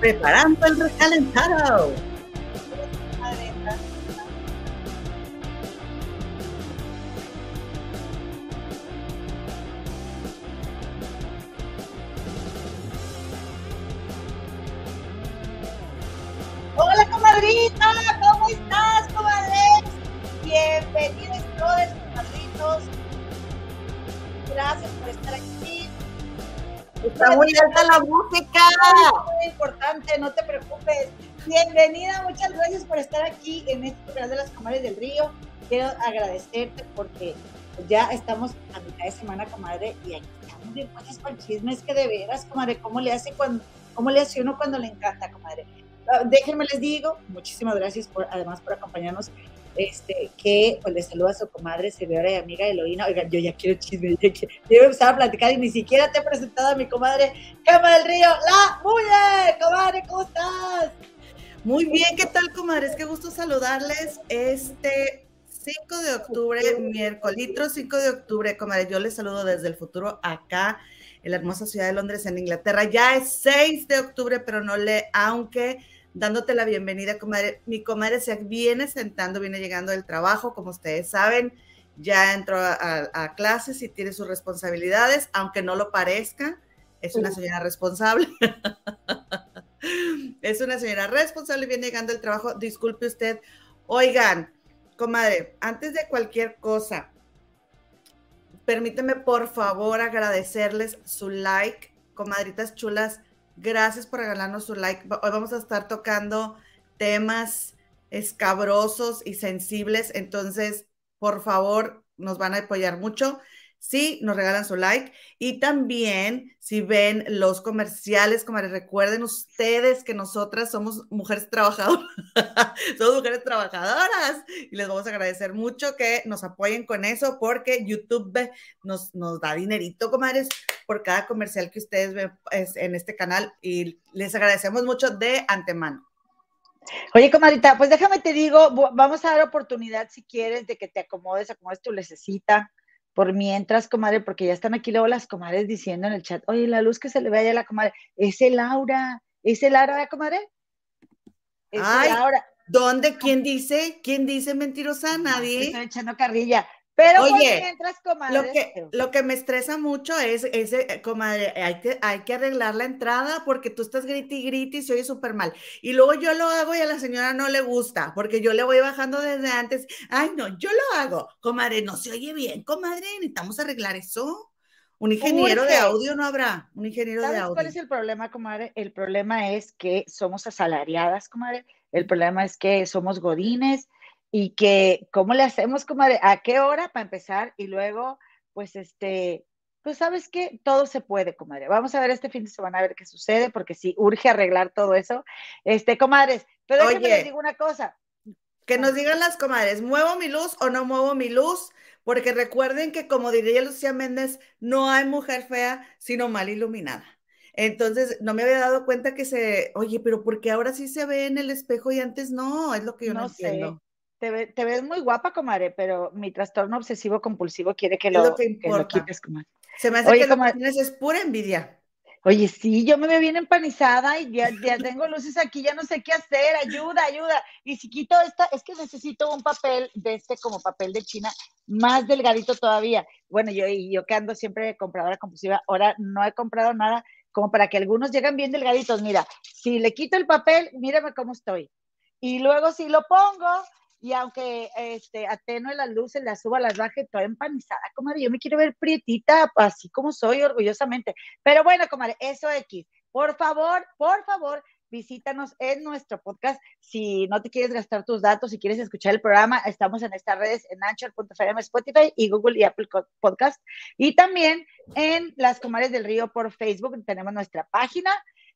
Preparando el recalentado. Importante, no te preocupes. Bienvenida, muchas gracias por estar aquí en este programa de las comadres del río. Quiero agradecerte porque ya estamos a mitad de semana, comadre, y aquí estamos bien pues con chismes que de veras, comadre, ¿cómo le hace cuando, cómo le hace uno cuando le encanta, comadre? Ah, déjenme les digo, muchísimas gracias por, además por acompañarnos. Este, que pues le saluda a su comadre, servidora y amiga Eloína. Oigan, yo ya quiero chisme, ya quiero empezar a platicar y ni siquiera te he presentado a mi comadre Cama del Río, la Muye. Comadre, ¿cómo estás? Muy bien, ¿qué tal, comadres? Qué gusto saludarles. Este 5 de octubre, miércoles 5 de octubre, comadre. Yo les saludo desde el futuro acá en la hermosa ciudad de Londres, en Inglaterra. Ya es 6 de octubre, pero no le, aunque dándote la bienvenida, comadre. Mi comadre se viene sentando, viene llegando del trabajo, como ustedes saben, ya entró a, clases y tiene sus responsabilidades, aunque no lo parezca, es una señora responsable. es una señora responsable, viene llegando del trabajo. Disculpe usted. Oigan, comadre, antes de cualquier cosa, permíteme por favor agradecerles su like, comadritas chulas Gracias por regalarnos su like. Hoy vamos a estar tocando temas escabrosos y sensibles, entonces, por favor, nos van a apoyar mucho. Sí, nos regalan su like. Y también, si ven los comerciales, como recuerden ustedes que nosotras somos mujeres trabajadoras, somos mujeres trabajadoras. Y les vamos a agradecer mucho que nos apoyen con eso, porque YouTube nos, nos da dinerito, comadres, por cada comercial que ustedes ven pues, en este canal. Y les agradecemos mucho de antemano. Oye, comadrita, pues déjame te digo, vamos a dar oportunidad si quieres de que te acomodes, acomodes tu necesita por mientras, comadre, porque ya están aquí luego las comadres diciendo en el chat, oye, la luz que se le ve allá a la comadre, es el Laura, es el Laura, comadre. Es Ay. ¿Dónde? ¿Quién dice? ¿Quién dice mentirosa? Nadie. Estoy echando carrilla. Pero Oye, lo que, lo que me estresa mucho es, ese, eh, comadre, hay que, hay que arreglar la entrada porque tú estás griti y griti y se oye súper mal. Y luego yo lo hago y a la señora no le gusta porque yo le voy bajando desde antes. Ay, no, yo lo hago. Comadre, no se oye bien, comadre, necesitamos arreglar eso. Un ingeniero de audio no habrá, un ingeniero de audio. ¿Cuál es el problema, comadre? El problema es que somos asalariadas, comadre. El problema es que somos godines y que cómo le hacemos, comadre, a qué hora para empezar y luego, pues este, pues sabes que todo se puede, comadre. Vamos a ver este fin de semana a ver qué sucede, porque sí, urge arreglar todo eso. Este, comadres, pero déjenme les digo una cosa. Que nos digan las comadres, ¿muevo mi luz o no muevo mi luz? Porque recuerden que, como diría Lucía Méndez, no hay mujer fea, sino mal iluminada. Entonces, no me había dado cuenta que se, oye, pero porque ahora sí se ve en el espejo y antes no, es lo que yo no, entiendo te, ves muy guapa, comadre, pero mi trastorno obsesivo compulsivo quiere que lo, que, quites, comadre. Se me hace que lo que tienes es pura envidia. Oye, sí, yo me veo bien empanizada y ya, ya, tengo luces aquí, ya no sé qué hacer, ayuda, ayuda. Y si quito esta, es que necesito un papel de este como papel de China, más delgadito todavía. Bueno, yo, yo que ando siempre compradora compulsiva, ahora no he comprado nada como para que algunos lleguen bien delgaditos. Mira, si le quito el papel, mírame cómo estoy. Y luego si lo pongo, y aunque este, atenue las luces, las suba, las baje, toda empanizada, comadre, yo me quiero ver prietita, así como soy, orgullosamente. Pero bueno, comadre, eso X. Por favor, por favor, visítanos en nuestro podcast. Si no te quieres gastar tus datos, si quieres escuchar el programa, estamos en estas redes, en Anchor.fm, Spotify y Google y Apple Podcast. Y también en Las Comares del Río por Facebook, tenemos nuestra página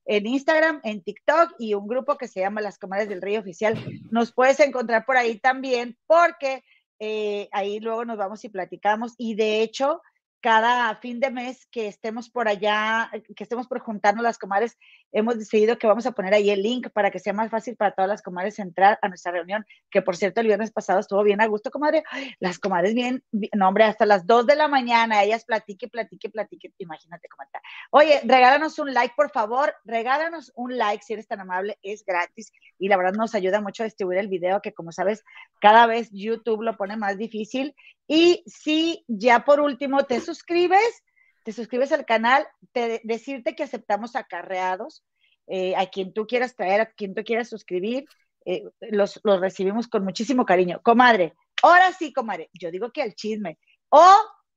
en Instagram, en TikTok y un grupo que se llama Las Comadres del Río Oficial. Nos puedes encontrar por ahí también porque eh, ahí luego nos vamos y platicamos y de hecho cada fin de mes que estemos por allá, que estemos por juntarnos las comadres, hemos decidido que vamos a poner ahí el link para que sea más fácil para todas las comadres entrar a nuestra reunión, que por cierto el viernes pasado estuvo bien a gusto, comadre. Las comadres bien, no hombre, hasta las 2 de la mañana, ellas platique, platique, platique, imagínate cómo está. Oye, regálanos un like, por favor, regálanos un like si eres tan amable, es gratis y la verdad nos ayuda mucho a distribuir el video, que como sabes, cada vez YouTube lo pone más difícil. Y si ya por último te suscribes, te suscribes al canal, te, decirte que aceptamos acarreados, eh, a quien tú quieras traer, a quien tú quieras suscribir, eh, los, los, recibimos con muchísimo cariño. Comadre, ahora sí, comadre, yo digo que al chisme. O,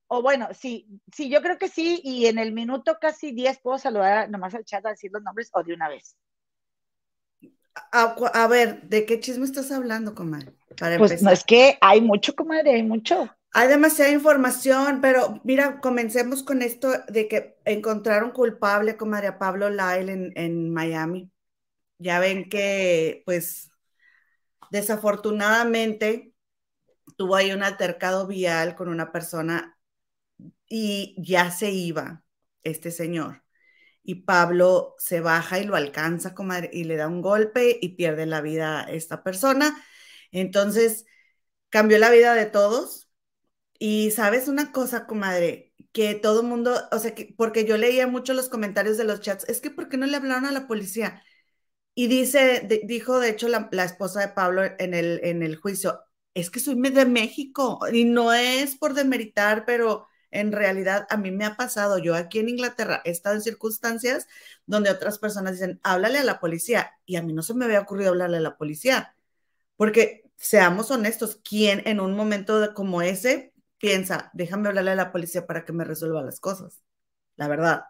o bueno, sí, sí, yo creo que sí, y en el minuto casi 10 puedo saludar nomás al chat a decir los nombres o de una vez. A, a ver, ¿de qué chisme estás hablando, comadre? pues no es que hay mucho, comadre, hay mucho. Hay demasiada información, pero mira, comencemos con esto de que encontraron culpable con María Pablo Lyle en, Miami. Ya ven que, pues, desafortunadamente tuvo ahí un altercado vial con una persona y ya se iba este señor. Y Pablo se baja y lo alcanza comadre, y le da un golpe y pierde la vida a esta persona. Entonces, cambió la vida de todos y sabes una cosa, comadre, que todo mundo, o sea, que, porque yo leía mucho los comentarios de los chats, es que ¿por qué no le hablaron a la policía? Y dice, dijo de hecho la, esposa de Pablo en el, en el juicio, es que soy de México y no es por demeritar, pero en realidad a mí me ha pasado, yo aquí en Inglaterra he estado en circunstancias donde otras personas dicen, háblale a la policía y a mí no se me había ocurrido hablarle a la policía, porque seamos honestos, ¿quién en un momento como ese piensa, déjame hablarle a la policía para que me resuelva las cosas, la verdad,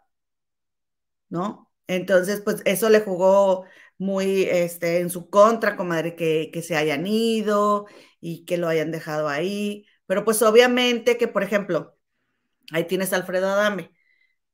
¿no? Entonces, pues eso le jugó muy este, en su contra, comadre, que, que se hayan ido y que lo hayan dejado ahí. Pero pues obviamente que, por ejemplo, ahí tienes Alfredo Adame,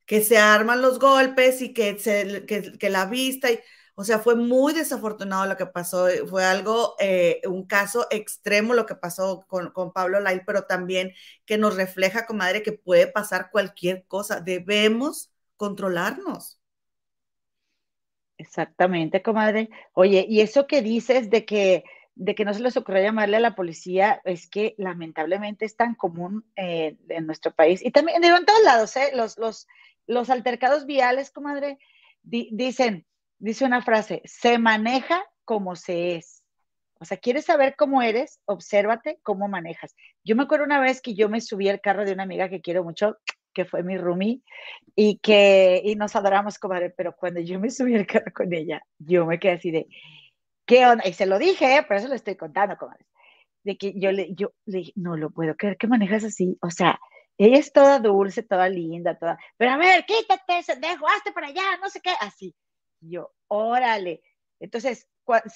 que se arman los golpes y que, se, que, que la vista y o sea, fue muy desafortunado lo que pasó, eh, fue algo, eh, un caso extremo lo que pasó con, Pablo Lai, pero también que nos refleja, comadre, que puede pasar cualquier cosa. Debemos controlarnos. Exactamente, comadre. Oye, y eso que dices de que, de que no se les ocurrió llamarle a la policía, es que lamentablemente es tan común eh, en nuestro país y también digo en todos lados, los, los, los altercados viales, comadre, dicen, dice una frase, se maneja como se es. O sea, ¿quieres saber cómo eres? Obsérvate cómo manejas. Yo me acuerdo una vez que yo me subí al carro de una amiga que quiero mucho, que fue mi roomie, y que y nos adoramos, comadre, pero cuando yo me subí al carro con ella, yo me quedé así de, ¿qué onda? Y se lo dije, ¿eh? por eso lo estoy contando, comadre. De que yo le, yo le dije, no lo puedo creer que manejas así. O sea, ella es toda dulce, toda linda, toda, pero a ver, quítate dejo, hazte para allá, no sé qué, así yo, órale. Entonces,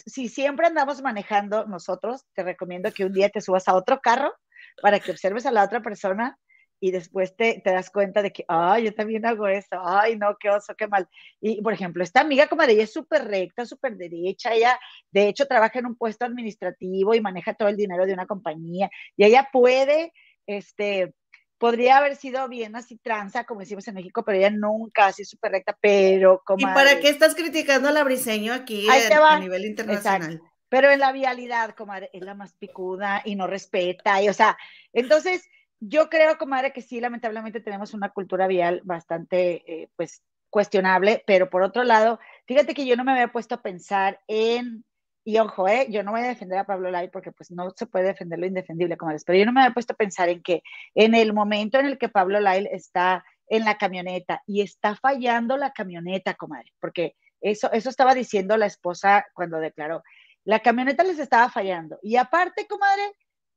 si siempre andamos manejando nosotros, te recomiendo que un día te subas a otro carro para que observes a la otra persona y después te, te das cuenta de que, ay, yo también hago eso, ay, no, qué oso, qué mal. Y, por ejemplo, esta amiga como de ella es súper recta, súper derecha, ella de hecho trabaja en un puesto administrativo y maneja todo el dinero de una compañía y ella puede, este, podría haber sido bien así tranza, como decimos en México, pero ella nunca así súper recta, pero como... ¿Y para qué estás criticando a la briseño aquí a nivel internacional? Pero en la vialidad, comadre, es la más picuda y no respeta, y o sea, entonces yo creo, comadre, que sí, lamentablemente tenemos una cultura vial bastante, eh, pues, cuestionable, pero por otro lado, fíjate que yo no me había puesto a pensar en y ojo, eh, yo no voy a defender a Pablo Lai porque pues no se puede defender lo indefendible, como les, pero yo no me había puesto a pensar en que en el momento en el que Pablo Lai está en la camioneta y está fallando la camioneta, comadre, porque eso, eso estaba diciendo la esposa cuando declaró, la camioneta les estaba fallando y aparte, comadre,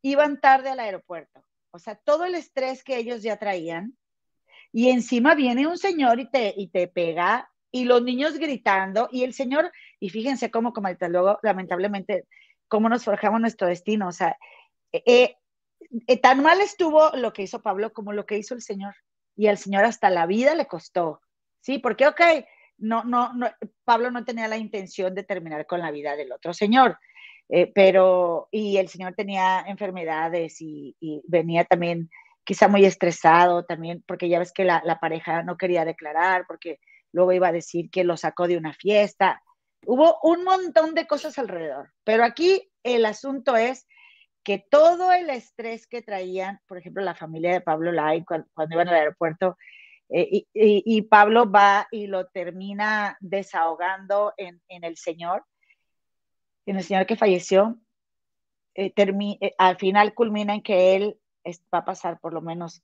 iban tarde al aeropuerto, o sea, todo el estrés que ellos ya traían y encima viene un señor y te, y te pega y los niños gritando y el Señor, y fíjense cómo, como luego, lamentablemente, cómo nos forjamos nuestro destino. O sea, eh, eh, eh, tan mal estuvo lo que hizo Pablo como lo que hizo el Señor. Y al Señor hasta la vida le costó. Sí, porque, ok, no, no, no, Pablo no tenía la intención de terminar con la vida del otro Señor. pero, y el Señor tenía enfermedades y, venía también quizá muy estresado también, porque ya ves que la, la pareja no quería declarar, porque luego iba a decir que lo sacó de una fiesta. Hubo un montón de cosas alrededor, pero aquí el asunto es que todo el estrés que traían, por ejemplo, la familia de Pablo Lai cuando, iban al aeropuerto, eh, y, Pablo va y lo termina desahogando en, el Señor, en el Señor que falleció, eh, eh, al final culmina en que él va a pasar por lo menos,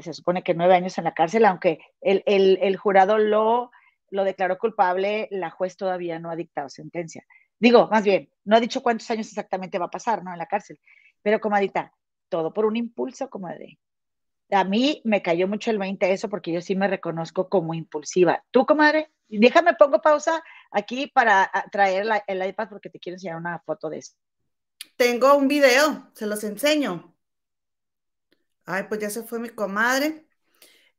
se supone que nueve años en la cárcel, aunque el, el jurado lo, lo declaró culpable, la juez todavía no ha dictado sentencia. Digo, más bien, no ha dicho cuántos años exactamente va a pasar, ¿no? En la cárcel. Pero, comadita, todo por un impulso, comadre. A mí me cayó mucho el 20 eso porque yo sí me reconozco como impulsiva. ¿Tú, comadre? Déjame, pongo pausa aquí para traer el iPad porque te quiero enseñar una foto de eso. Tengo un video, se los enseño. Ay, pues ya se fue mi comadre.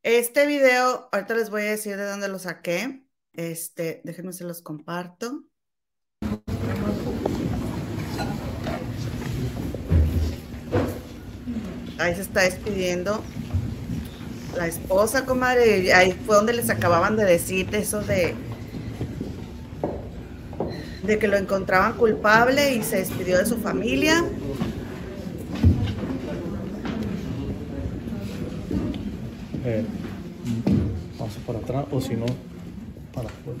Este video, ahorita les voy a decir de dónde lo saqué. Este, déjenme se los comparto. Ahí se está despidiendo la esposa, comadre. Ahí fue donde les acababan de decir eso de, de que lo encontraban culpable y se despidió de su familia. Eh, paso para atrás o si no, para afuera.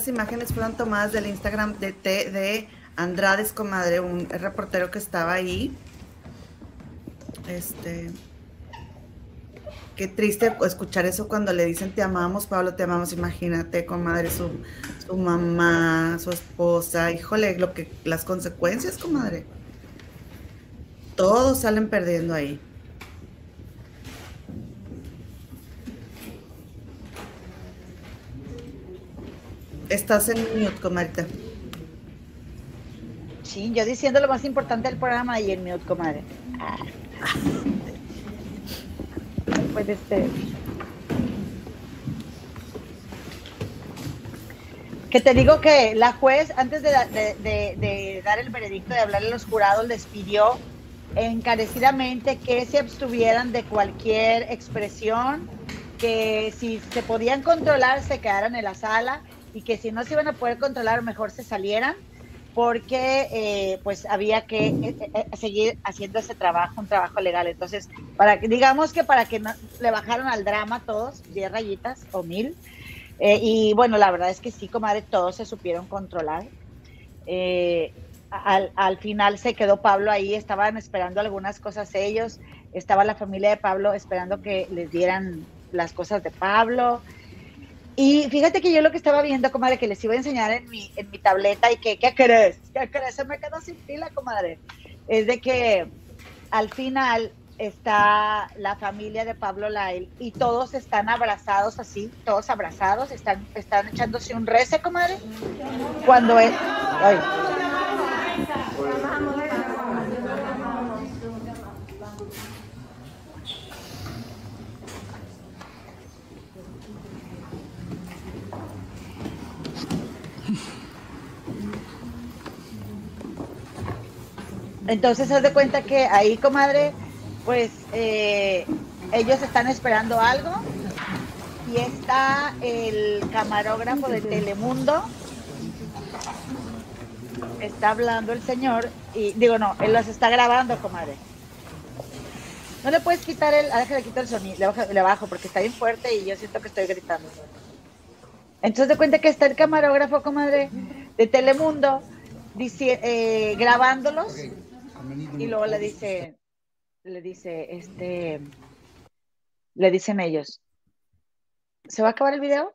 Esas imágenes fueron tomadas del Instagram de, de Andrades Comadre, un reportero que estaba ahí. Este. Qué triste escuchar eso cuando le dicen te amamos, Pablo, te amamos. Imagínate, comadre, su, su mamá, su esposa. Híjole, lo que, las consecuencias, comadre. Todos salen perdiendo ahí. Estás en mute, comadre. Sí, yo diciendo lo más importante del programa y en mute, comadre. Ah. puede ser. Que te digo que la juez, antes de, de, dar el veredicto, de hablarle a los jurados, les pidió encarecidamente que se abstuvieran de cualquier expresión, que si se podían controlar, se quedaran en la sala y que si no se iban a poder controlar, mejor se salieran, porque eh, pues había que eh, eh, seguir haciendo ese trabajo, un trabajo legal. Entonces, para digamos que para que no, le bajaron al drama todos, 10 rayitas o mil. y bueno, la verdad es que sí, comadre, todos se supieron controlar. Al, al, final se quedó Pablo ahí, estaban esperando algunas cosas ellos, estaba la familia de Pablo esperando que les dieran las cosas de Pablo, y fíjate que yo lo que estaba viendo, comadre, que les iba a enseñar en mi, en mi tableta y que, ¿qué crees? ¿Qué crees? Se me quedó sin pila, comadre. Es de que al final está la familia de Pablo Lail y todos están abrazados así, todos abrazados, están, están echándose un rece, comadre. Cuando es... Ay. Entonces, haz de cuenta que ahí, comadre, pues eh, ellos están esperando algo y está el camarógrafo de Telemundo. Está hablando el señor y digo, no, él los está grabando, comadre. no le puedes quitar el, ah, déjale quitar el sonido, le bajo, le bajo porque está bien fuerte y yo siento que estoy gritando. Entonces de cuenta que está el camarógrafo, comadre, de Telemundo, dice, eh, grabándolos y luego le dice, le dice, este, le dicen ellos, ¿se va a acabar el video?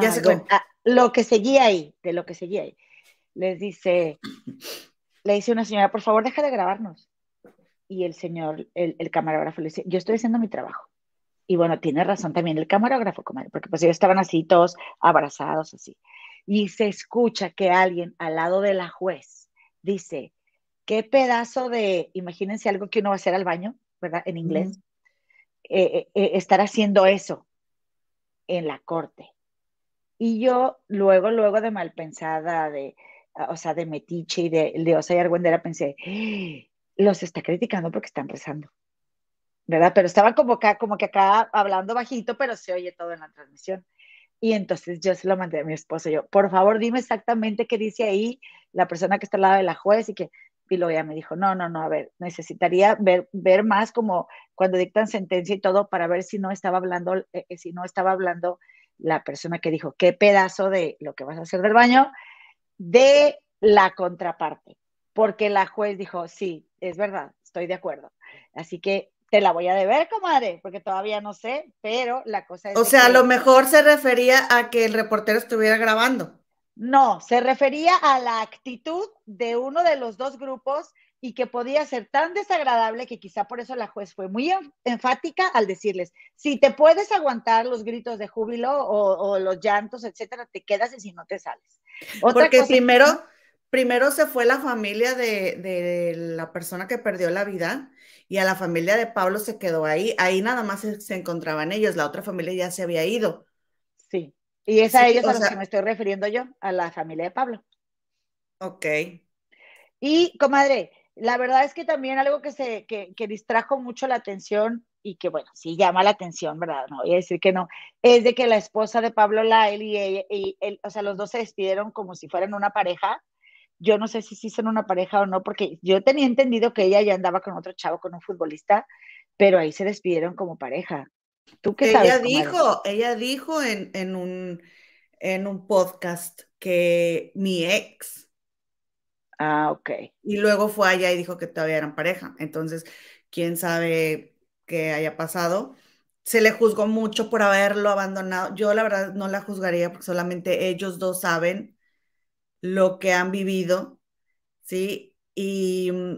ya se ah, lo que seguía ahí, de lo que seguía ahí. Les dice, le dice una señora, por favor, deja de grabarnos. Y el señor, el, el camarógrafo le dice, yo estoy haciendo mi trabajo. Y bueno, tiene razón también el camarógrafo, porque pues ellos estaban así, todos abrazados, así. Y se escucha que alguien al lado de la juez dice, qué pedazo de, imagínense algo que uno va a hacer al baño, ¿verdad? En inglés, eh, eh, eh, estar haciendo eso en la corte. Y yo luego, luego de mal pensada, de, o sea, de metiche y de, de osa y argüendera, pensé, ¡Ah! los está criticando porque están rezando. ¿Verdad? Pero estaba como, acá, como que acá hablando bajito, pero se oye todo en la transmisión. Y entonces yo se lo mandé a mi esposo, yo, por favor, dime exactamente qué dice ahí la persona que está al lado de la juez y que, y luego ya me dijo, no, no, no, a ver, necesitaría ver, ver más como cuando dictan sentencia y todo para ver si no estaba hablando, eh, eh, si no estaba hablando la persona que dijo, qué pedazo de lo que vas a hacer del baño, de la contraparte. Porque la juez dijo, sí, es verdad, estoy de acuerdo. Así que te la voy a deber, comadre, porque todavía no sé, pero la cosa es... O sea, a lo mejor se refería a que el reportero estuviera grabando. No, se refería a la actitud de uno de los dos grupos y que podía ser tan desagradable que quizá por eso la juez fue muy enfática al decirles, si te puedes aguantar los gritos de júbilo o, los llantos, etcétera, te quedas y si no te sales. Porque primero, primero se fue la familia de, de, la persona que perdió la vida y a la familia de Pablo se quedó ahí. Ahí nada más se, encontraban ellos, la otra familia ya se había ido. Sí, y es a ellos a los que me estoy refiriendo yo, a la familia de Pablo. Ok. Y, comadre, la verdad es que también algo que, se, que, que distrajo mucho la atención y que, bueno, sí llama la atención, ¿verdad? No voy a decir que no, es de que la esposa de Pablo Lael y, ella, y él, o sea, los dos se despidieron como si fueran una pareja. Yo no sé si sí son una pareja o no, porque yo tenía entendido que ella ya andaba con otro chavo, con un futbolista, pero ahí se despidieron como pareja. ¿Tú qué ella Dijo, ella dijo en, en, un, en un podcast que mi ex Ah, ok. Y luego fue allá y dijo que todavía eran pareja. Entonces, quién sabe qué haya pasado. Se le juzgó mucho por haberlo abandonado. Yo la verdad no la juzgaría porque solamente ellos dos saben lo que han vivido, ¿sí? Y mm,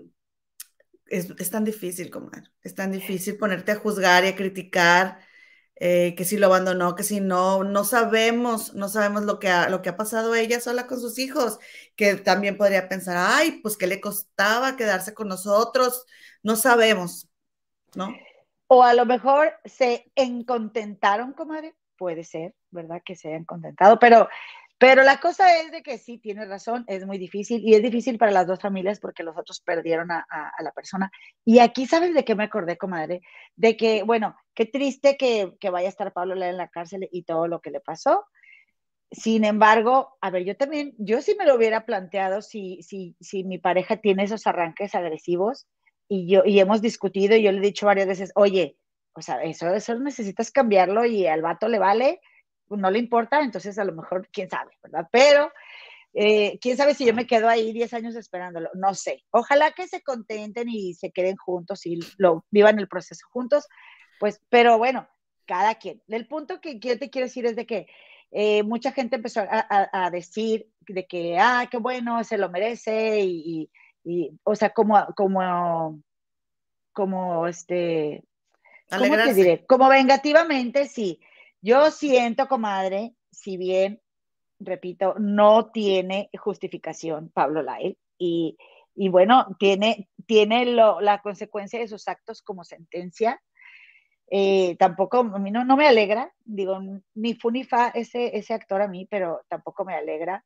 es, es tan difícil, comadre. Es tan difícil ponerte a juzgar y a criticar eh, que si lo abandonó, que si no, no sabemos, no sabemos lo que, ha, lo que ha pasado ella sola con sus hijos, que también podría pensar, ay, pues que le costaba quedarse con nosotros, no sabemos, ¿no? O a lo mejor se encontentaron, comadre, puede ser, ¿verdad? Que se hayan contentado, pero pero la cosa es de que sí, tiene razón, es muy difícil y es difícil para las dos familias porque los otros perdieron a, la persona. Y aquí, ¿sabes de qué me acordé, comadre? De que, bueno, qué triste que, vaya a estar Pablo en la cárcel y todo lo que le pasó. Sin embargo, a ver, yo también, yo sí me lo hubiera planteado si, si, si mi pareja tiene esos arranques agresivos y, yo, y hemos discutido y yo le he dicho varias veces, oye, o sea, eso, eso necesitas cambiarlo y al vato le vale no le importa, entonces a lo mejor, quién sabe, ¿verdad? Pero, eh, quién sabe si yo me quedo ahí 10 años esperándolo, no sé. Ojalá que se contenten y se queden juntos y lo vivan el proceso juntos, pues, pero bueno, cada quien. El punto que, yo te quiero decir es de que eh, mucha gente empezó a, decir de que, ah, qué bueno, se lo merece y, o sea, como, como, como, este, ¿cómo te diré? Como vengativamente, sí. Yo siento, comadre, si bien, repito, no tiene justificación Pablo Lael y, bueno, tiene, tiene la consecuencia de sus actos como sentencia. Eh, tampoco, a mí no, me alegra, digo, ni fu ese, ese actor a mí, pero tampoco me alegra.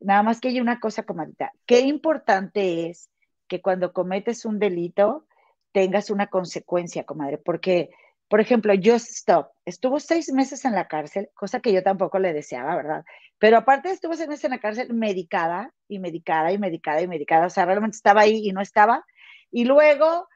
Nada más que hay una cosa, comadita, qué importante es que cuando cometes un delito tengas una consecuencia, comadre, porque por ejemplo, Just Stop estuvo seis meses en la cárcel, cosa que yo tampoco le deseaba, ¿verdad? Pero aparte estuvo seis meses en la cárcel medicada y medicada y medicada y medicada, o sea, realmente estaba ahí y no estaba. Y luego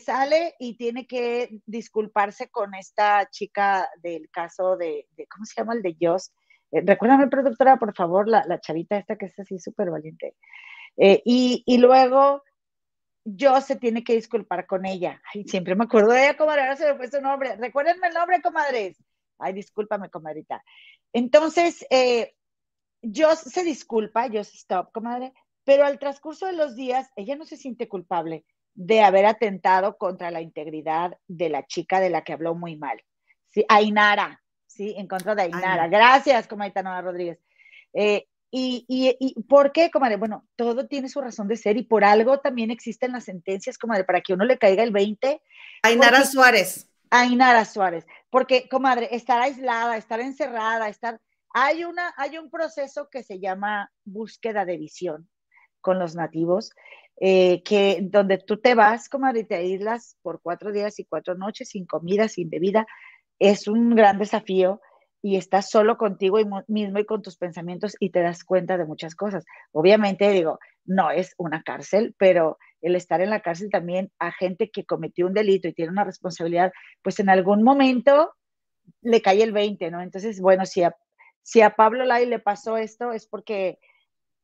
sale y tiene que disculparse con esta chica del caso de, ¿cómo se llama? El de Joss. Eh, recuérdame, productora, por favor, la, chavita esta que es así súper valiente. Eh, y, y, luego Joss se tiene que disculpar con ella. Ay, siempre me acuerdo de ella, comadre, ahora se me fue su nombre. Recuérdenme el nombre, comadres. Ay, discúlpame, comadrita. Entonces, eh, Joss se disculpa, Joss stop, comadre, pero al transcurso de los días, ella no se siente culpable de haber atentado contra la integridad de la chica de la que habló muy mal. Sí, Ainara, sí, en contra de Ainara. Gracias, comadita Nora Rodríguez. Eh, y, y, por qué, comadre? Bueno, todo tiene su razón de ser y por algo también existen las sentencias, comadre, para que uno le caiga el 20. Ainara Suárez. Ainara Suárez. Porque, comadre, estar aislada, estar encerrada, estar... Hay, una, hay un proceso que se llama búsqueda de visión con los nativos eh, que donde tú te vas, como te aíslas por cuatro días y cuatro noches sin comida, sin bebida, es un gran desafío y estás solo contigo mismo y con tus pensamientos y te das cuenta de muchas cosas. Obviamente, digo, no es una cárcel, pero el estar en la cárcel también a gente que cometió un delito y tiene una responsabilidad, pues en algún momento le cae el 20, ¿no? Entonces, bueno, si a, si a Pablo Lai le pasó esto es porque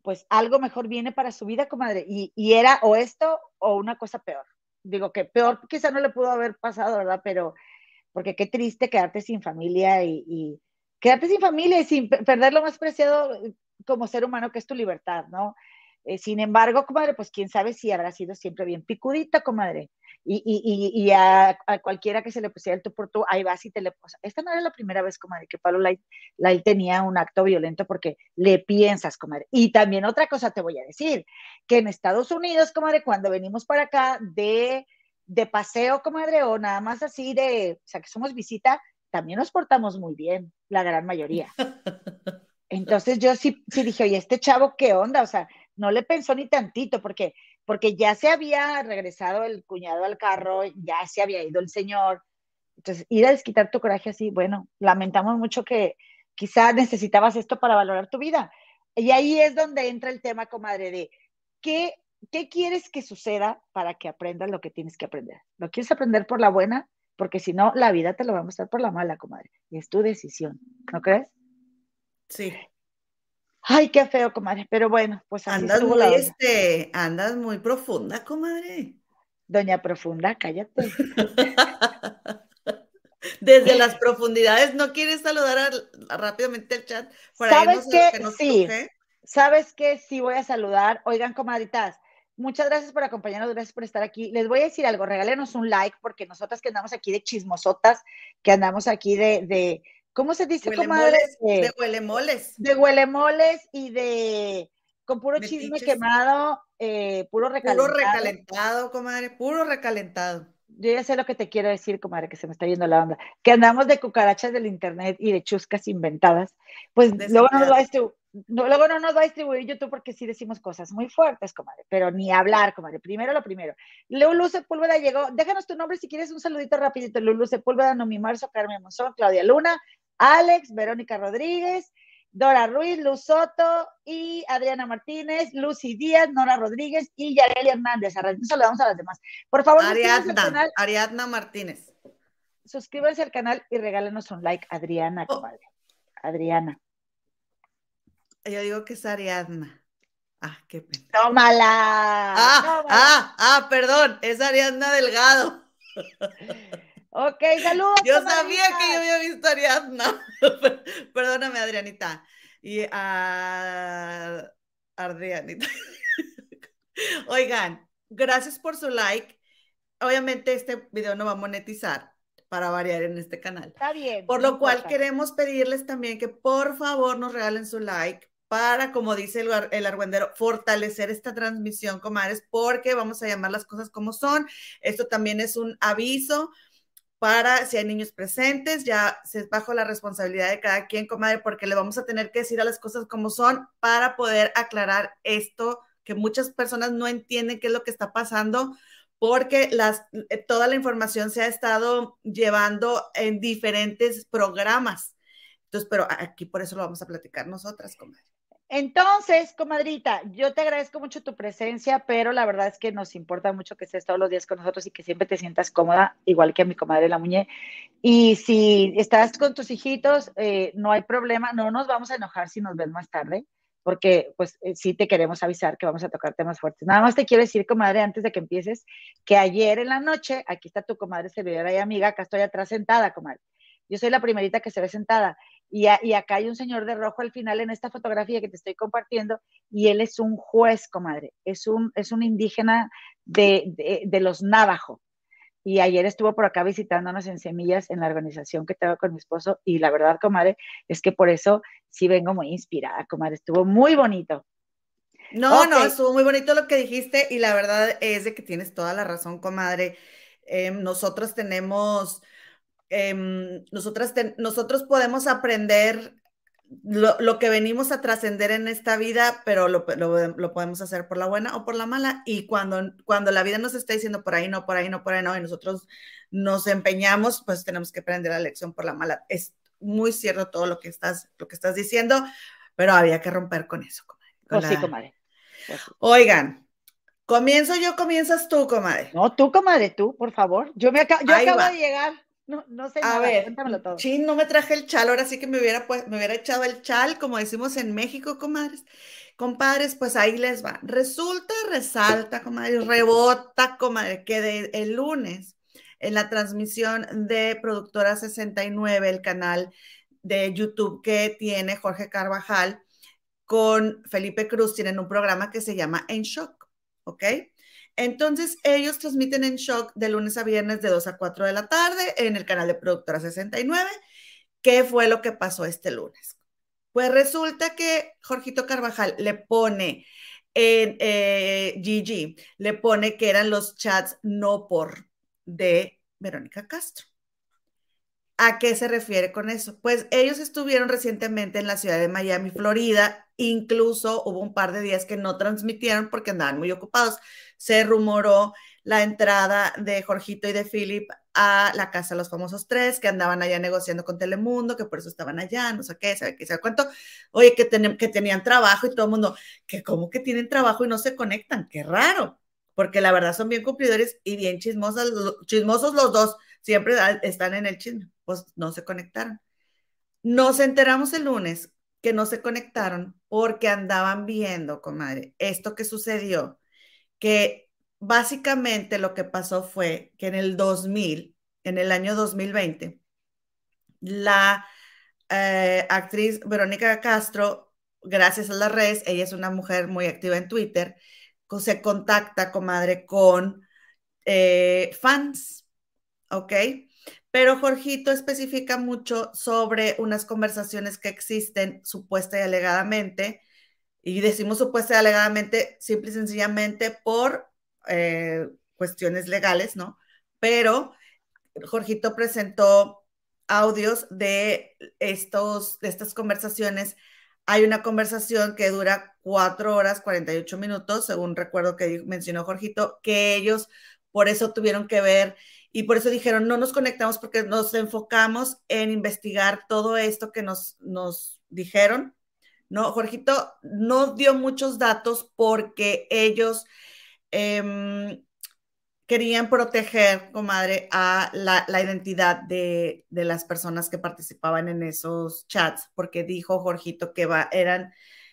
pues algo mejor viene para su vida, comadre. Y, y era o esto o una cosa peor. Digo que peor quizá no le pudo haber pasado, ¿verdad? Pero, porque qué triste quedarte sin familia y, y quedarte sin familia y sin perder lo más preciado eh, como ser humano que es tu libertad, ¿no? Eh, sin embargo, comadre, pues quién sabe si habrá sido siempre bien picudita, comadre. Y, y, y a, cualquiera que se le pusiera el tú por tú, ahí vas y te le... O esta no era la primera vez, comadre, que Pablo Light, tenía un acto violento porque le piensas, comadre. Y también otra cosa te voy a decir, que en Estados Unidos, comadre, cuando venimos para acá de, de paseo, comadre, o nada más así de, o sea, que somos visita, también nos portamos muy bien, la gran mayoría. Entonces yo sí, sí dije, oye, este chavo, ¿qué onda? O sea, no le pensó ni tantito, porque, porque ya se había regresado el cuñado al carro, ya se había ido el señor. Entonces, ir a desquitar tu coraje así, bueno, lamentamos mucho que quizá necesitabas esto para valorar tu vida. Y ahí es donde entra el tema, comadre, de qué, qué quieres que suceda para que aprendas lo que tienes que aprender. ¿Lo quieres aprender por la buena? Porque si no, la vida te lo va a mostrar por la mala, comadre. Y es tu decisión, ¿no crees? Sí. Ay, qué feo, comadre. Pero bueno, pues andas muy, este, andas muy profunda, comadre. Doña Profunda, cállate. Desde las profundidades, ¿no quieres saludar rápidamente el chat? ¿Sabes qué? sí. ¿Sabes qué? Sí voy a saludar. Oigan, comadritas, muchas gracias por acompañarnos, gracias por estar aquí. Les voy a decir algo, regálenos un like, porque nosotras que andamos aquí de chismosotas, que andamos aquí de ¿Cómo se dice, comadre? De huelemoles. De huelemoles y de con puro chisme quemado, eh, puro recalentado. Puro recalentado, comadre, puro recalentado. Yo ya sé lo que te quiero decir, comadre, que se me está yendo la onda. Que andamos de cucarachas del internet y de chuscas inventadas. Pues luego no, nos va a luego no nos va a distribuir YouTube porque sí decimos cosas muy fuertes, comadre, pero ni hablar, comadre. Primero lo primero. Lulu Sepúlveda llegó. Déjanos tu nombre si quieres un saludito rapidito. Lulu Sepúlveda, Nomi Marzo, Carmen Monzón, Claudia Luna, Alex, Verónica Rodríguez, Dora Ruiz, Luz Soto y Adriana Martínez, Lucy Díaz, Nora Rodríguez y Yareli Hernández. A saludamos a las demás. Por favor, Ariadna, Ariadna Martínez. Suscríbanse al canal y regálenos un like, Adriana, oh. Adriana. Yo digo que es Ariadna. Ah, qué pena. Tómala. Ah, ah, ah, perdón, es Ariadna Delgado. Ok, saludos. Yo sabía que yo había visto a Ariadna. Perdóname, Adrianita. Y a Adrianita. Oigan, gracias por su like. Obviamente este video no va a monetizar para variar en este canal. Está bien. Por lo cual queremos pedirles también que por favor nos regalen su like para, como dice el, el argüendero, fortalecer esta transmisión, comadres, porque vamos a llamar las cosas como son. Esto también es un aviso para si hay niños presentes, ya se bajo la responsabilidad de cada quien, comadre, porque le vamos a tener que decir a las cosas como son para poder aclarar esto que muchas personas no entienden qué es lo que está pasando, porque las, eh, toda la información se ha estado llevando en diferentes programas. Entonces, pero aquí por eso lo vamos a platicar nosotras, comadre. Entonces, comadrita, yo te agradezco mucho tu presencia, pero la verdad es que nos importa mucho que estés todos los días con nosotros y que siempre te sientas cómoda, igual que a mi comadre La Muñe. Y si estás con tus hijitos, eh, no hay problema, no nos vamos a enojar si nos ven más tarde, porque pues eh, sí te queremos avisar que vamos a tocar temas fuertes. Nada más te quiero decir, comadre, antes de que empieces, que ayer en la noche, aquí está tu comadre servidora y amiga, acá estoy atrás sentada, comadre. Yo soy la primerita que se ve sentada y, acá hay un señor de rojo al final en esta fotografía que te estoy compartiendo y él es un juez, comadre, es un, es un indígena de, de, los Navajo. Y ayer estuvo por acá visitándonos en Semillas, en la organización que tengo con mi esposo. Y la verdad, comadre, es que por eso sí vengo muy inspirada, comadre. Estuvo muy bonito. No, no, estuvo muy bonito lo que dijiste y la verdad es de que tienes toda la razón, comadre. Em, nosotros tenemos Em, nosotras nosotros podemos aprender lo, que venimos a trascender en esta vida, pero lo, podemos hacer por la buena o por la mala. Y cuando, cuando la vida nos está diciendo por ahí no, por ahí no, por ahí no, y nosotros nos empeñamos, pues tenemos que aprender la lección por la mala. Es muy cierto todo lo que estás, lo que estás diciendo, pero había que romper con eso, comadre. Pues sí, comadre. Pues Oigan, ¿comienzo yo, comienzas tú, comadre? No, tú, comadre, tú, por favor. Yo, me yo acabo de llegar. No, no sé. A ver, chin, no me traje el chal, ahora sí que me hubiera, pues, me hubiera echado el chal, como decimos en México, comadres. Compadres, pues ahí les va. Resulta, resalta, comadre, rebota, comadre, que de, el lunes en la transmisión de Productora 69, el canal de YouTube que tiene Jorge Carvajal con Felipe Cruz, tienen un programa que se llama En Shock, ¿ok? Entonces, ellos transmiten en shock de lunes a viernes de 2 a 4 de la tarde en el canal de Productora 69. ¿Qué fue lo que pasó este lunes? Pues resulta que Jorgito Carvajal le pone en eh, Gigi, le pone que eran los chats no por de Verónica Castro. ¿A qué se refiere con eso? Pues ellos estuvieron recientemente en la ciudad de Miami, Florida. Incluso hubo un par de días que no transmitieron porque andaban muy ocupados se rumoró la entrada de Jorgito y de Philip a la casa de los famosos tres, que andaban allá negociando con Telemundo, que por eso estaban allá, no sé qué, sabe qué, sabe cuánto. Oye, que, que tenían trabajo y todo el mundo, que como que tienen trabajo y no se conectan, qué raro, porque la verdad son bien cumplidores y bien chismosos los dos, siempre están en el chisme, pues no se conectaron. Nos enteramos el lunes que no se conectaron porque andaban viendo, comadre, esto que sucedió que básicamente lo que pasó fue que en el 2000, en el año 2020, la eh, actriz Verónica Castro, gracias a las redes, ella es una mujer muy activa en Twitter, se contacta, comadre, con eh, fans, ¿ok? Pero Jorgito especifica mucho sobre unas conversaciones que existen supuesta y alegadamente y decimos supuesta y alegadamente, simple y sencillamente por eh, cuestiones legales, ¿no? Pero Jorgito presentó audios de, estos, de estas conversaciones. Hay una conversación que dura cuatro horas, 48 minutos, según recuerdo que mencionó Jorgito, que ellos por eso tuvieron que ver y por eso dijeron, no nos conectamos porque nos enfocamos en investigar todo esto que nos, nos dijeron ¿no? Jorgito no dio muchos datos porque ellos em, querían proteger, comadre, a la, identidad de, las personas que participaban en esos chats, porque dijo Jorgito que eran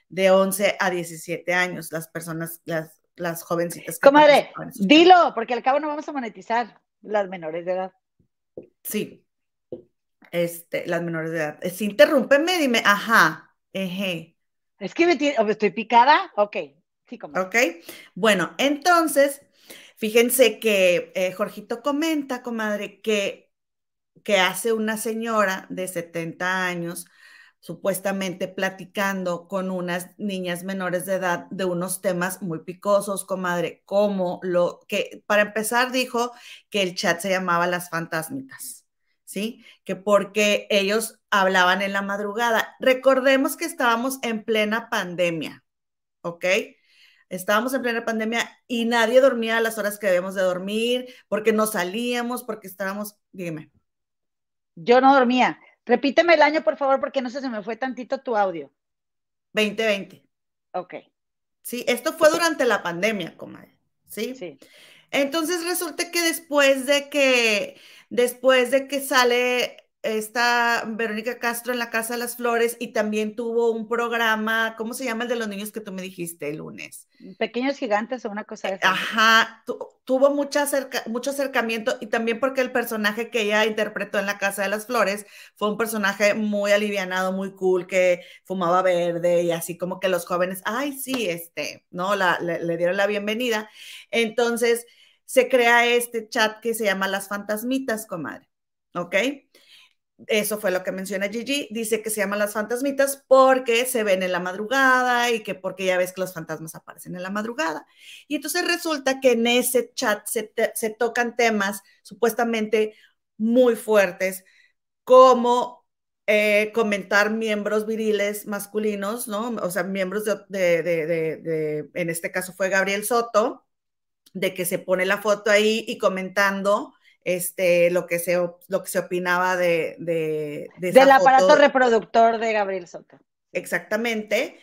de 11 a 17 años las personas, las, las jovencitas. comadre, dilo, porque al cabo no vamos a monetizar las menores de edad. Sí, este, las menores de edad. Si interrúmpeme, dime, ajá, es que me estoy picada. Ok, sí, como. Ok, bueno, entonces, fíjense que eh, Jorgito comenta, comadre, que, que hace una señora de 70 años supuestamente platicando con unas niñas menores de edad de unos temas muy picosos, comadre, como lo que, para empezar, dijo que el chat se llamaba Las Fantasmitas. ¿sí? Que porque ellos hablaban en la madrugada. Recordemos que estábamos en plena pandemia, ¿ok? Estábamos en plena pandemia y nadie dormía a las horas que debemos de dormir, porque no salíamos, porque estábamos, dime. Yo no dormía. Repíteme el año, por favor, porque no sé, se me fue tantito tu audio. 2020. Ok. Sí, esto fue durante la pandemia, comadre. ¿sí? Sí. Entonces resulta que después de que, después de que sale esta Verónica Castro en la Casa de las Flores y también tuvo un programa, ¿cómo se llama el de los niños que tú me dijiste el lunes? Pequeños gigantes o una cosa de Ajá, tuvo mucha mucho acercamiento y también porque el personaje que ella interpretó en la Casa de las Flores fue un personaje muy alivianado, muy cool, que fumaba verde y así como que los jóvenes, ay, sí, este, ¿no? La, le, le dieron la bienvenida. Entonces se crea este chat que se llama Las Fantasmitas, comadre, ¿ok? Eso fue lo que menciona Gigi. Dice que se llaman las fantasmitas porque se ven en la madrugada y que porque ya ves que los fantasmas aparecen en la madrugada. Y entonces resulta que en ese chat se, tocan temas supuestamente muy fuertes, como eh, comentar miembros viriles masculinos, ¿no? O sea, miembros de, de, en este caso fue Gabriel Soto, de que se pone la foto ahí y comentando este, lo, que se, lo que se opinaba de... de, Del aparato reproductor de Gabriel Soto. Exactamente,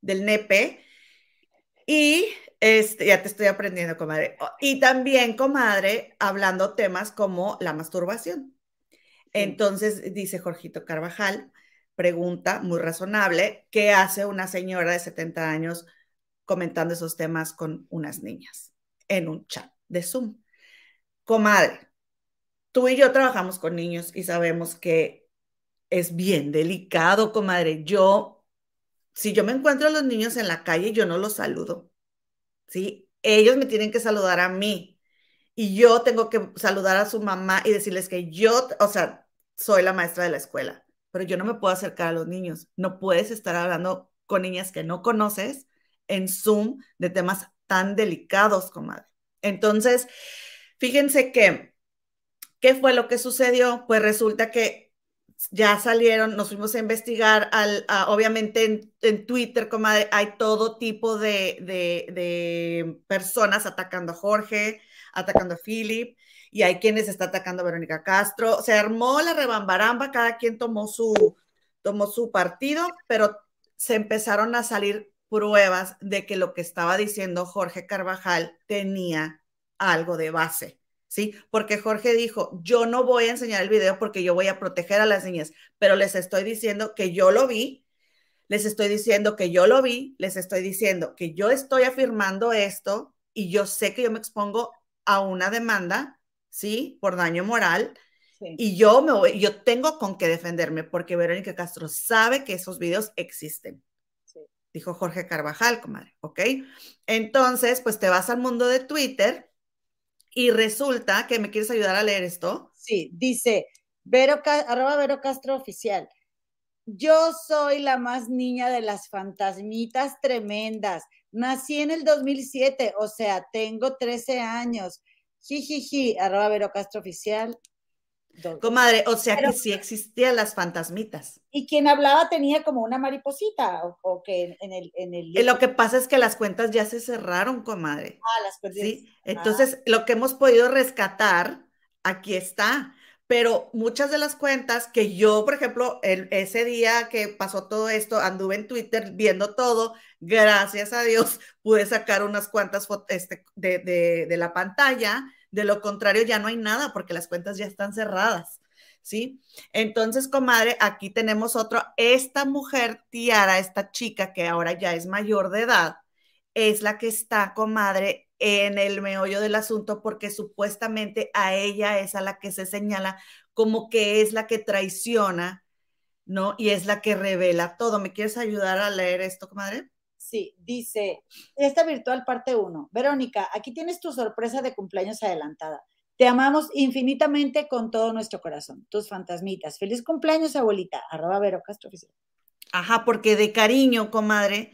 del NEPE. Y este, ya te estoy aprendiendo, comadre. Y también, comadre, hablando temas como la masturbación. Entonces, dice Jorgito Carvajal, pregunta muy razonable, ¿qué hace una señora de 70 años comentando esos temas con unas niñas en un chat de Zoom? Comadre, tú y yo trabajamos con niños y sabemos que es bien delicado, comadre. Yo, si yo me encuentro a los niños en la calle, yo no los saludo, ¿sí? Ellos me tienen que saludar a mí y yo tengo que saludar a su mamá y decirles que yo, o sea, soy la maestra de la escuela, pero yo no me puedo acercar a los niños. No puedes estar hablando con niñas que no conoces en Zoom de temas tan delicados, comadre. Entonces, fíjense que ¿Qué fue lo que sucedió? Pues resulta que ya salieron, nos fuimos a investigar, al, obviamente en, Twitter, como hay todo tipo de, de, personas atacando a Jorge, atacando a Philip, y hay quienes está atacando a Verónica Castro. Se armó la rebambaramba, cada quien tomó su, tomó su partido, pero se empezaron a salir pruebas de que lo que estaba diciendo Jorge Carvajal tenía algo de base. ¿Sí? Porque Jorge dijo, yo no voy a enseñar el video porque yo voy a proteger a las niñas, pero les estoy diciendo que yo lo vi, les estoy diciendo que yo lo vi, les estoy diciendo que yo estoy afirmando esto y yo sé que yo me expongo a una demanda, ¿sí? Por daño moral. Y yo me voy, yo tengo con qué defenderme porque Verónica Castro sabe que esos videos existen. Dijo Jorge Carvajal, comadre, ¿ok? Entonces, pues te vas al mundo de Twitter y resulta que me quieres ayudar a leer esto. Sí, dice, Vero, arroba Vero Castro Oficial. Yo soy la más niña de las fantasmitas tremendas. Nací en el 2007, o sea, tengo 13 años. Jijiji, arroba Vero Castro Oficial. Comadre, o sea que sí existían las fantasmitas. Y quien hablaba tenía como una mariposita, o, que en el, en el... Eh, lo que pasa es que las cuentas ya se cerraron, comadre. Ah, las cuentas. Sí, entonces lo que hemos podido rescatar, aquí está. Pero muchas de las cuentas que yo, por ejemplo, el, ese día que pasó todo esto, anduve en Twitter viendo todo, gracias a Dios pude sacar unas cuantas fotos este, de, de, de la pantalla de lo contrario, ya no hay nada porque las cuentas ya están cerradas. ¿Sí? Entonces, comadre, aquí tenemos otro. Esta mujer, Tiara, esta chica que ahora ya es mayor de edad, es la que está, comadre, en el meollo del asunto porque supuestamente a ella es a la que se señala como que es la que traiciona, ¿no? Y es la que revela todo. ¿Me quieres ayudar a leer esto, comadre? Sí, dice, esta virtual parte 1. Verónica, aquí tienes tu sorpresa de cumpleaños adelantada. Te amamos infinitamente con todo nuestro corazón. Tus fantasmitas. Feliz cumpleaños, abuelita. Arroba Vero. Ajá, porque de cariño, comadre,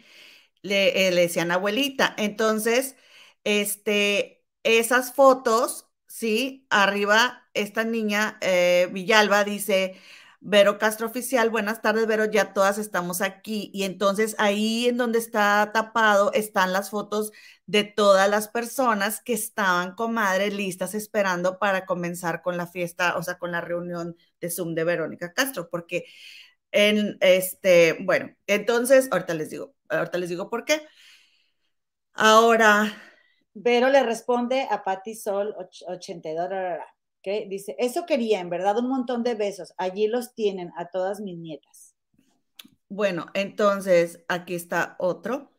le, eh, le decían abuelita. Entonces, este, esas fotos, sí, arriba, esta niña, eh, Villalba, dice, Vero Castro Oficial, buenas tardes, Vero, ya todas estamos aquí. Y entonces ahí en donde está tapado están las fotos de todas las personas que estaban, comadre, listas esperando para comenzar con la fiesta, o sea, con la reunión de Zoom de Verónica Castro, porque en este, bueno, entonces, ahorita les digo, ahorita les digo por qué. Ahora. Vero le responde a Patti Sol 82, ¿okay? dice, eso quería, en verdad, un montón de besos. Allí los tienen a todas mis nietas. Bueno, entonces aquí está otro.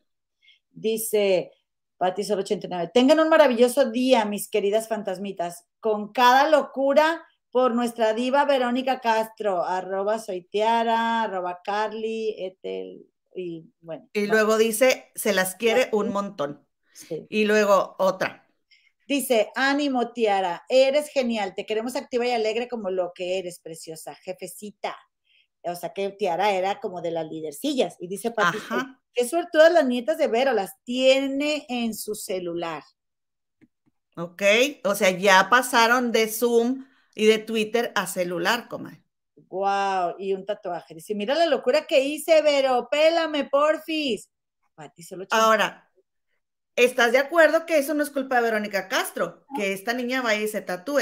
Dice Patti Sol 89, tengan un maravilloso día, mis queridas fantasmitas, con cada locura por nuestra diva Verónica Castro, arroba soitiara, arroba Carly, etel, y bueno. Y luego dice, se las quiere un montón. Y luego otra. Dice, ánimo, Tiara, eres genial, te queremos activa y alegre como lo que eres, preciosa, jefecita. O sea, que Tiara era como de las lidercillas. Y dice Pati, qué suerte las nietas de Vero, las tiene en su celular. Ok, o sea, ya pasaron de Zoom y de Twitter a celular, comadre. Wow, y un tatuaje. Dice, mira la locura que hice, Vero, pélame, porfis. Pati solo Ahora, ¿estás de acuerdo que eso no es culpa de Verónica Castro? Que esta niña vaya y se tatúe.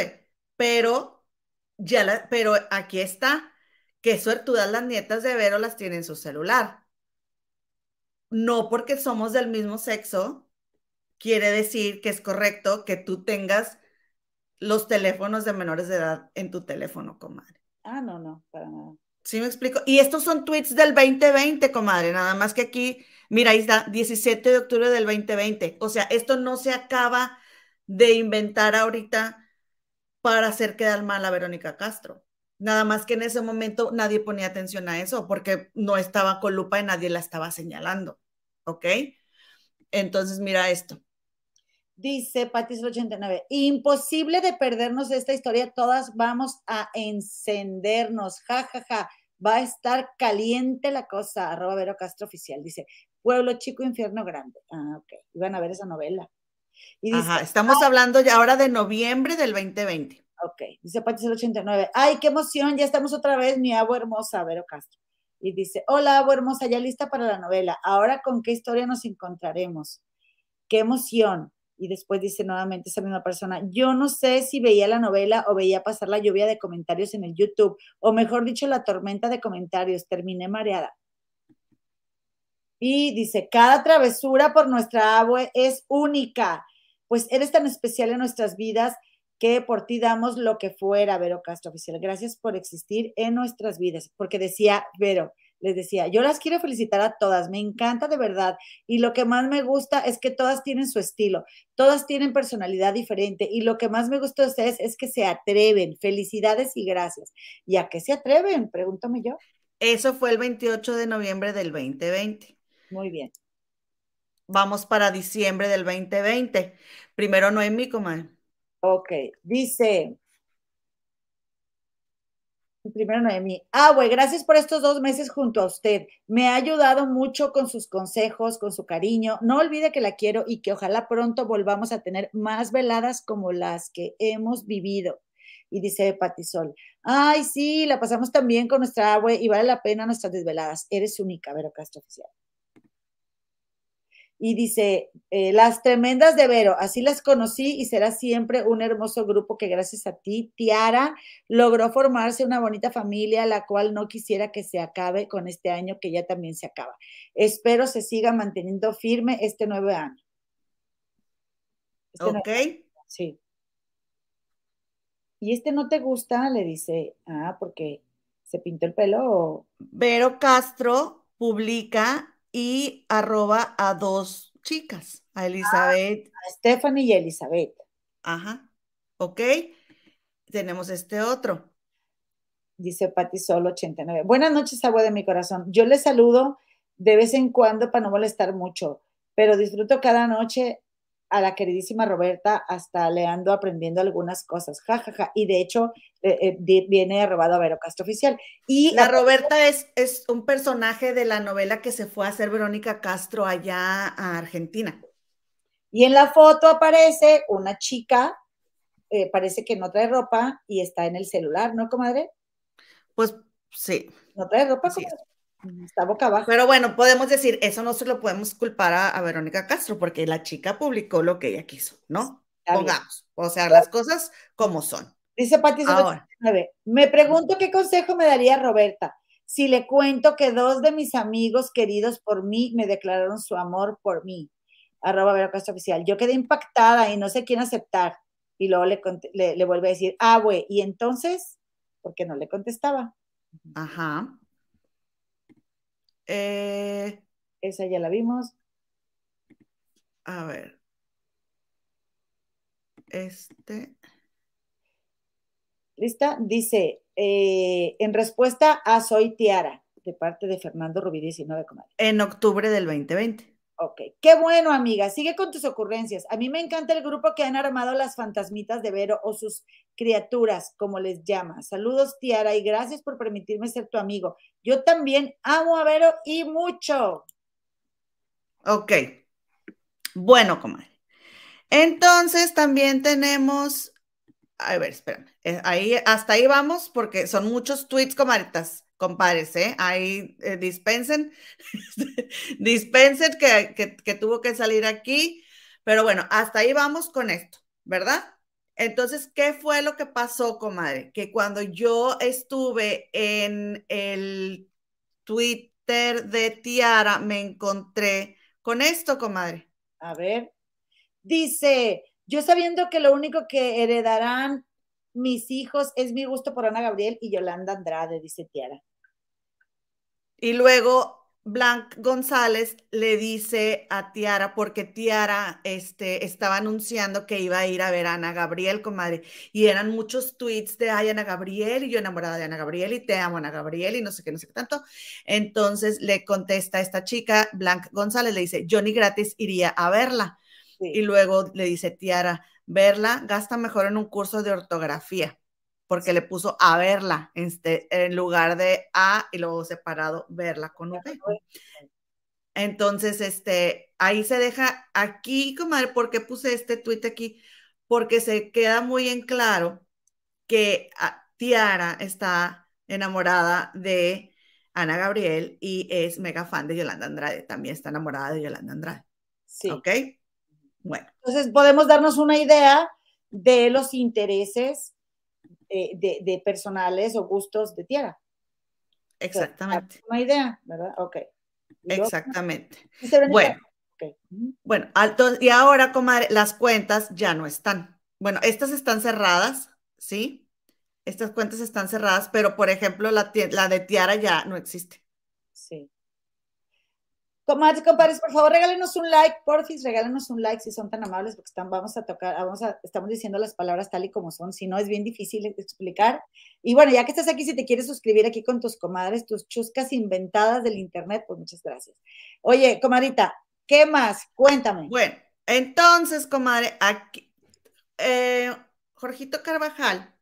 Pero, ya la, pero aquí está, que suertudas las nietas de Vero las tienen en su celular. No porque somos del mismo sexo, quiere decir que es correcto que tú tengas los teléfonos de menores de edad en tu teléfono, comadre. Ah, no, no, para nada. Sí, me explico. Y estos son tweets del 2020, comadre, nada más que aquí, mira, ahí está, 17 de octubre del 2020. O sea, esto no se acaba de inventar ahorita para hacer quedar mal a Verónica Castro. Nada más que en ese momento nadie ponía atención a eso porque no estaba con lupa y nadie la estaba señalando. ¿Ok? Entonces, mira esto. Dice Patis 89, imposible de perdernos esta historia, todas vamos a encendernos, jajaja, ja, ja. va a estar caliente la cosa, arroba Vero Castro Oficial, dice, Pueblo Chico, Infierno Grande. Ah, ok, iban a ver esa novela. Y Ajá, estamos hablando ya ahora de noviembre del 2020. Ok, dice Patis 89, ay, qué emoción, ya estamos otra vez, mi agua hermosa, Vero Castro. Y dice, hola, agua hermosa, ya lista para la novela, ahora con qué historia nos encontraremos. Qué emoción y después dice nuevamente esa misma persona, yo no sé si veía la novela o veía pasar la lluvia de comentarios en el YouTube, o mejor dicho, la tormenta de comentarios, terminé mareada. Y dice, cada travesura por nuestra agua es única, pues eres tan especial en nuestras vidas que por ti damos lo que fuera, Vero Castro Oficial. Gracias por existir en nuestras vidas, porque decía Vero, les decía, yo las quiero felicitar a todas, me encanta de verdad. Y lo que más me gusta es que todas tienen su estilo, todas tienen personalidad diferente. Y lo que más me gusta de ustedes es que se atreven. Felicidades y gracias. ¿Y a qué se atreven? Pregúntame yo. Eso fue el 28 de noviembre del 2020. Muy bien. Vamos para diciembre del 2020. Primero Noemí, comadre. Ok, dice, Primero Noemí. Ah, güey, gracias por estos dos meses junto a usted. Me ha ayudado mucho con sus consejos, con su cariño. No olvide que la quiero y que ojalá pronto volvamos a tener más veladas como las que hemos vivido. Y dice Patisol, ay, sí, la pasamos también con nuestra agua y vale la pena nuestras desveladas. Eres única, Vero Castro Oficial y dice, eh, las tremendas de Vero, así las conocí y será siempre un hermoso grupo que gracias a ti, Tiara, logró formarse una bonita familia, la cual no quisiera que se acabe con este año que ya también se acaba. Espero se siga manteniendo firme este nuevo año. Este ok. sí. ¿Y este no te gusta? Le dice, ah, porque se pintó el pelo. Vero Castro publica y arroba a dos chicas, a Elizabeth. a Stephanie y Elizabeth. Ajá, ok. Tenemos este otro. Dice Pati Solo 89. Buenas noches, agua de mi corazón. Yo les saludo de vez en cuando para no molestar mucho, pero disfruto cada noche a la queridísima Roberta hasta le ando aprendiendo algunas cosas, jajaja, ja, ja. y de hecho eh, eh, viene robado a Vero Castro Oficial. Y la Roberta es, es un personaje de la novela que se fue a hacer Verónica Castro allá a Argentina. Y en la foto aparece una chica, eh, parece que no trae ropa y está en el celular, ¿no, comadre? Pues sí. No trae ropa, sí. Está boca abajo. Pero bueno, podemos decir, eso no se lo podemos culpar a, Verónica Castro, porque la chica publicó lo que ella quiso, ¿no? Pongamos. O sea, las cosas como son. Dice Pati me pregunto qué consejo me daría Roberta. si le cuento que dos de mis amigos queridos por mí me declararon su amor por mí. Arroba Vero Castro Oficial. Yo quedé impactada y no sé quién aceptar. Y luego le, le, vuelve a decir, ah, güey, y entonces, porque no le contestaba. Ajá. Eh, Esa ya la vimos. A ver. Este. ¿Lista? Dice, eh, en respuesta a Soy Tiara, de parte de Fernando Rubí 19, En octubre del 2020. Ok, qué bueno, amiga. Sigue con tus ocurrencias. A mí me encanta el grupo que han armado las fantasmitas de Vero o sus criaturas, como les llama. Saludos, Tiara, y gracias por permitirme ser tu amigo. Yo también amo a Vero y mucho. Ok. Bueno, comadre. Entonces también tenemos a ver, espérame. Eh, ahí, hasta ahí vamos porque son muchos tweets, comadritas, compadres, ¿eh? Ahí eh, dispensen, dispensen que, que, tuvo que salir aquí. Pero bueno, hasta ahí vamos con esto, ¿verdad? Entonces, ¿qué fue lo que pasó, comadre? Que cuando yo estuve en el Twitter de Tiara, me encontré con esto, comadre. A ver, dice, yo sabiendo que lo único que heredarán mis hijos es mi gusto por Ana Gabriel y Yolanda Andrade, dice Tiara. Y luego Blanc González le dice a Tiara, porque Tiara este, estaba anunciando que iba a ir a ver a Ana Gabriel, comadre, y eran muchos tweets de, ay, Ana Gabriel, y yo enamorada de Ana Gabriel, y te amo, Ana Gabriel, y no sé qué, no sé qué tanto. Entonces le contesta a esta chica, Blanc González, le dice, yo ni gratis iría a verla. Y luego le dice Tiara, verla, gasta mejor en un curso de ortografía, porque le puso a verla este, en lugar de a y luego separado verla con V. Entonces, este, ahí se deja aquí, comadre, ¿por qué puse este tweet aquí? Porque se queda muy en claro que ah, Tiara está enamorada de Ana Gabriel y es mega fan de Yolanda Andrade. También está enamorada de Yolanda Andrade. Sí. ¿Ok? Bueno. Entonces podemos darnos una idea de los intereses eh, de, personales o gustos de tierra. Exactamente. una idea, ¿verdad? Ok. Exactamente. Bueno, bueno, alto, y ahora, comadre, las cuentas ya no están. Bueno, estas están cerradas, ¿sí? Estas cuentas están cerradas, pero por ejemplo, la, la de Tiara ya no existe. Sí. Comadres, compadres, por favor, regálenos un like, porfis, regálenos un like si son tan amables, porque están, vamos a tocar, vamos a, estamos diciendo las palabras tal y como son, si no es bien difícil explicar. Y bueno, ya que estás aquí, si te quieres suscribir aquí con tus comadres, tus chuscas inventadas del internet, pues muchas gracias. Oye, comadita, ¿qué más? Cuéntame. Bueno, entonces, comadre, aquí, eh, Jorgito Carvajal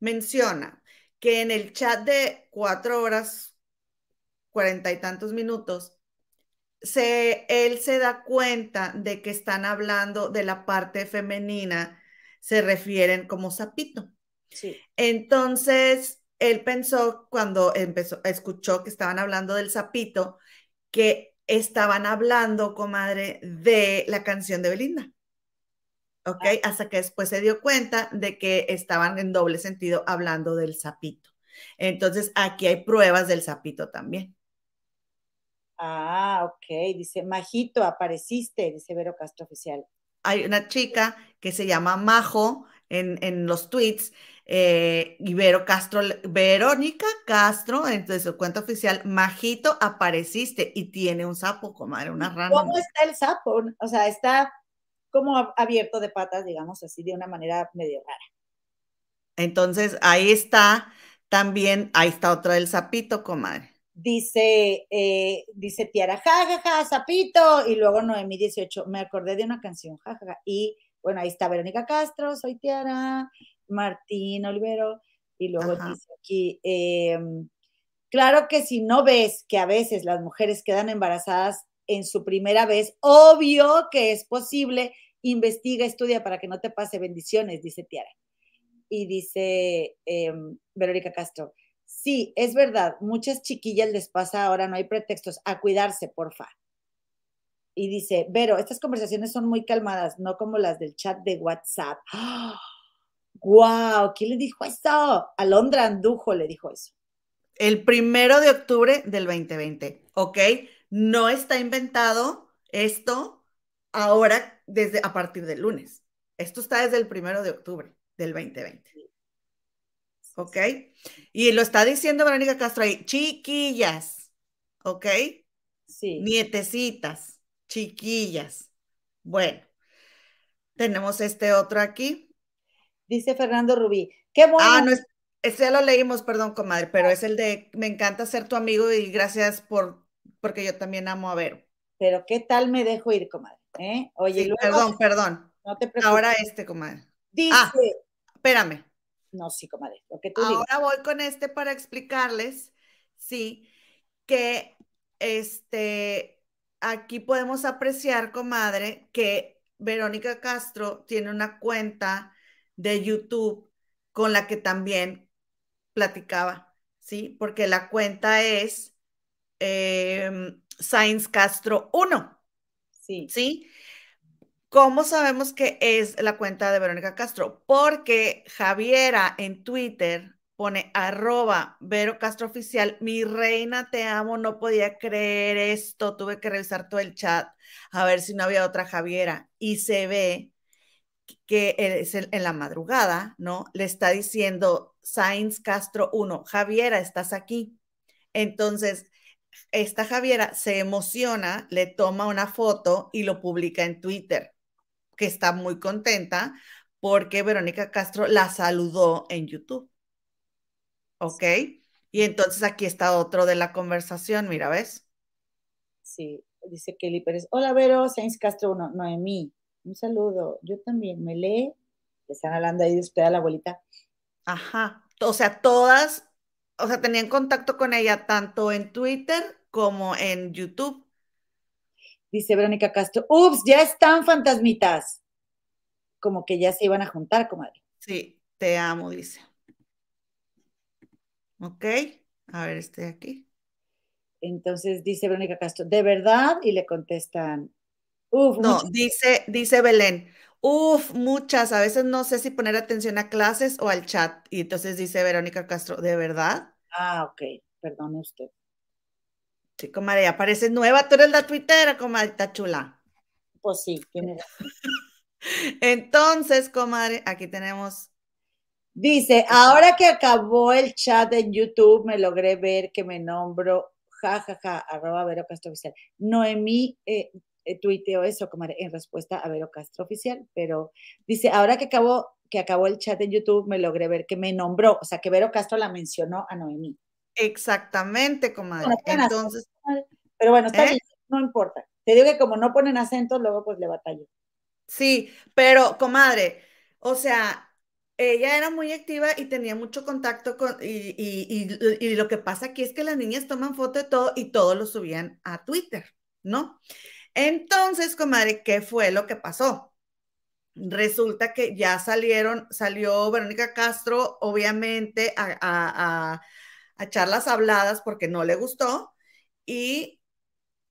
menciona que en el chat de cuatro horas, cuarenta y tantos minutos, se, él se da cuenta de que están hablando de la parte femenina, se refieren como sapito. Sí. Entonces, él pensó cuando empezó, escuchó que estaban hablando del sapito, que estaban hablando, comadre, de la canción de Belinda. ¿Ok? Ah. Hasta que después se dio cuenta de que estaban en doble sentido hablando del sapito. Entonces, aquí hay pruebas del sapito también. Ah, ok. Dice, Majito, apareciste, dice Vero Castro Oficial. Hay una chica que se llama Majo en, los tweets, eh, y Vero Castro, Verónica Castro, en su cuenta oficial, Majito, apareciste y tiene un sapo, comadre, una rana. ¿Cómo está el sapo? O sea, está como abierto de patas, digamos así, de una manera medio rara. Entonces, ahí está también, ahí está otra del sapito, comadre dice, eh, dice Tiara, jajaja, ja, sapito, y luego Noemí 18, me acordé de una canción, jajaja, y bueno, ahí está Verónica Castro, soy Tiara, Martín Olivero, y luego dice aquí, em, claro que si no ves que a veces las mujeres quedan embarazadas en su primera vez, obvio que es posible, investiga, estudia para que no te pase bendiciones, dice Tiara. Y dice em, Verónica Castro, Sí, es verdad, muchas chiquillas les pasa ahora, no hay pretextos, a cuidarse, porfa. Y dice, Vero, estas conversaciones son muy calmadas, no como las del chat de WhatsApp. ¡Wow! ¿Quién le dijo eso? Alondra Andujo le dijo eso. El primero de octubre del 2020, ¿ok? No está inventado esto ahora desde a partir del lunes. Esto está desde el primero de octubre del 2020. ¿Ok? Y lo está diciendo Verónica Castro ahí, chiquillas, ¿ok? Sí. Nietecitas, chiquillas. Bueno, tenemos este otro aquí. Dice Fernando Rubí. Qué bueno. Ah, no es, ese ya lo leímos, perdón, comadre, pero es el de me encanta ser tu amigo y gracias por porque yo también amo a Vero. Pero qué tal me dejo ir, comadre. ¿Eh? Oye, Sí, luego- perdón, perdón. no te preocupes. Ahora este, comadre. dice, Ah. Espérame. No, sí, comadre, lo que tú digas. Ahora voy con este para explicarles, sí, que este, aquí podemos apreciar, comadre, que Verónica Castro tiene una cuenta de YouTube con la que también platicaba, ¿sí? Porque la cuenta es eh, Science Castro 1, Sí. ¿sí? ¿Cómo sabemos que es la cuenta de Verónica Castro? Porque Javiera en Twitter pone arroba Vero Castro Oficial, mi reina, te amo, no podía creer esto, tuve que revisar todo el chat a ver si no había otra Javiera y se ve que es en, la madrugada, ¿no? Le está diciendo Sainz Castro 1, Javiera, estás aquí. Entonces, esta Javiera se emociona, le toma una foto y lo publica en Twitter, que está muy contenta porque Verónica Castro la saludó en YouTube. ¿Ok? Y entonces aquí está otro de la conversación, mira, ¿ves? Sí, dice Kelly Pérez. Hola, Vero, Sainz Castro 1, Noemí. Un saludo. Yo también me lee. Le están hablando ahí de usted a la abuelita. Ajá. O sea, todas, o sea, tenían contacto con ella tanto en Twitter como en YouTube. Dice Verónica Castro. Ups, ya están fantasmitas. Como que ya se iban a juntar, comadre. Sí, te amo, dice. Ok, a ver, este de aquí. Entonces dice Verónica Castro, ¿de verdad? Y le contestan, uf, No, muchas- dice, dice Belén, uf, muchas, a veces no sé si poner atención a clases o al chat. Y entonces dice Verónica Castro, ¿de verdad? Ah, ok, perdone usted. Sí, comadre, ya pareces nueva, tú eres la tuitera, comadre, chula. Pues sí, tiene razón. Entonces, comadre, aquí tenemos, Dice, ahora que acabó el chat en YouTube, me logré ver que me nombro, jajaja, arroba Vero Castro Oficial. Noemí eh, eh, tuiteó eso, comadre, en respuesta a Vero Castro Oficial, pero dice, ahora que acabó, que acabó el chat en YouTube, me logré ver que me nombró, o sea, que Vero Castro la mencionó a Noemí. Exactamente, comadre. Entonces, Pero bueno, está ¿Eh? bien, no importa. Te digo que como no ponen acentos, luego pues le batallo. Sí, pero comadre, o sea, ella era muy activa y tenía mucho contacto con, y, y- y- y lo que pasa aquí es que las niñas toman foto de todo y todo lo subían a Twitter, ¿no? Entonces, comadre, ¿qué fue lo que pasó? Resulta que ya salieron, salió Verónica Castro, obviamente, a, a, a, a echar las habladas porque no le gustó y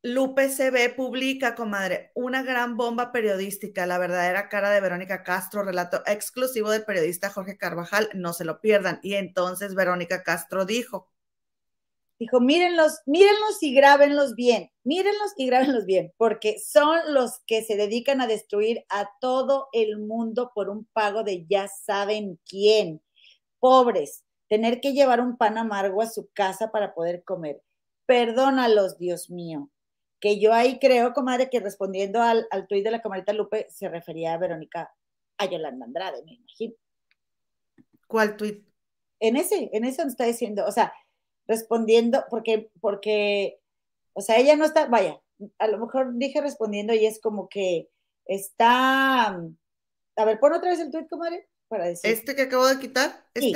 Lupe CB publica, comadre, una gran bomba periodística, la verdadera cara de Verónica Castro, relato exclusivo del periodista Jorge Carvajal, no se lo pierdan. Y entonces Verónica Castro dijo, Dijo, mírenlos, mírenlos y grábenlos bien, mírenlos y grábenlos bien, porque son los que se dedican a destruir a todo el mundo por un pago de ya saben quién. Pobres, tener que llevar un pan amargo a su casa para poder comer. Perdónalos, Dios mío. Que yo ahí creo, comadre, que respondiendo al, al tuit de la camarita Lupe, se refería a Verónica, a Yolanda Andrade, me imagino. ¿cuál tuit? en ese, en ese donde está diciendo, o sea, respondiendo, porque, porque, o sea, ella no está, vaya, a lo mejor dije respondiendo y es como que está, a ver, pon otra vez el tweet, comadre, para decir. ¿Este que acabo de quitar? Sí.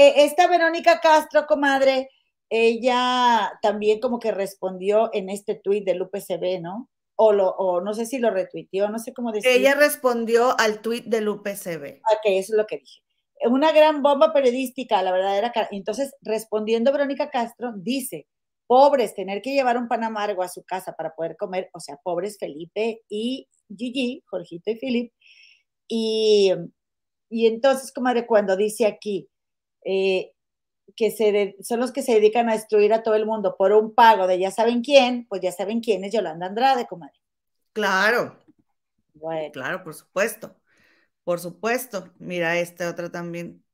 Eh, esta Verónica Castro, comadre, ella también como que respondió en este tweet del UPCB, ¿no? O, lo, o no sé si lo retuiteó, no sé cómo decir. Ella respondió al tuit del UPCB. Ok, eso es lo que dije. Una gran bomba periodística, la verdadera cara. Entonces, respondiendo Verónica Castro, dice, pobres, tener que llevar un pan amargo a su casa para poder comer, o sea, pobres Felipe y Gigi, Jorgito y Philip. Y, y entonces, comadre, cuando dice aquí, eh, que se son los que se dedican a destruir a todo el mundo por un pago de ya saben quién, pues ya saben quién es Yolanda Andrade, comadre. Claro. Claro, por supuesto. Por supuesto. Mira, este otro también.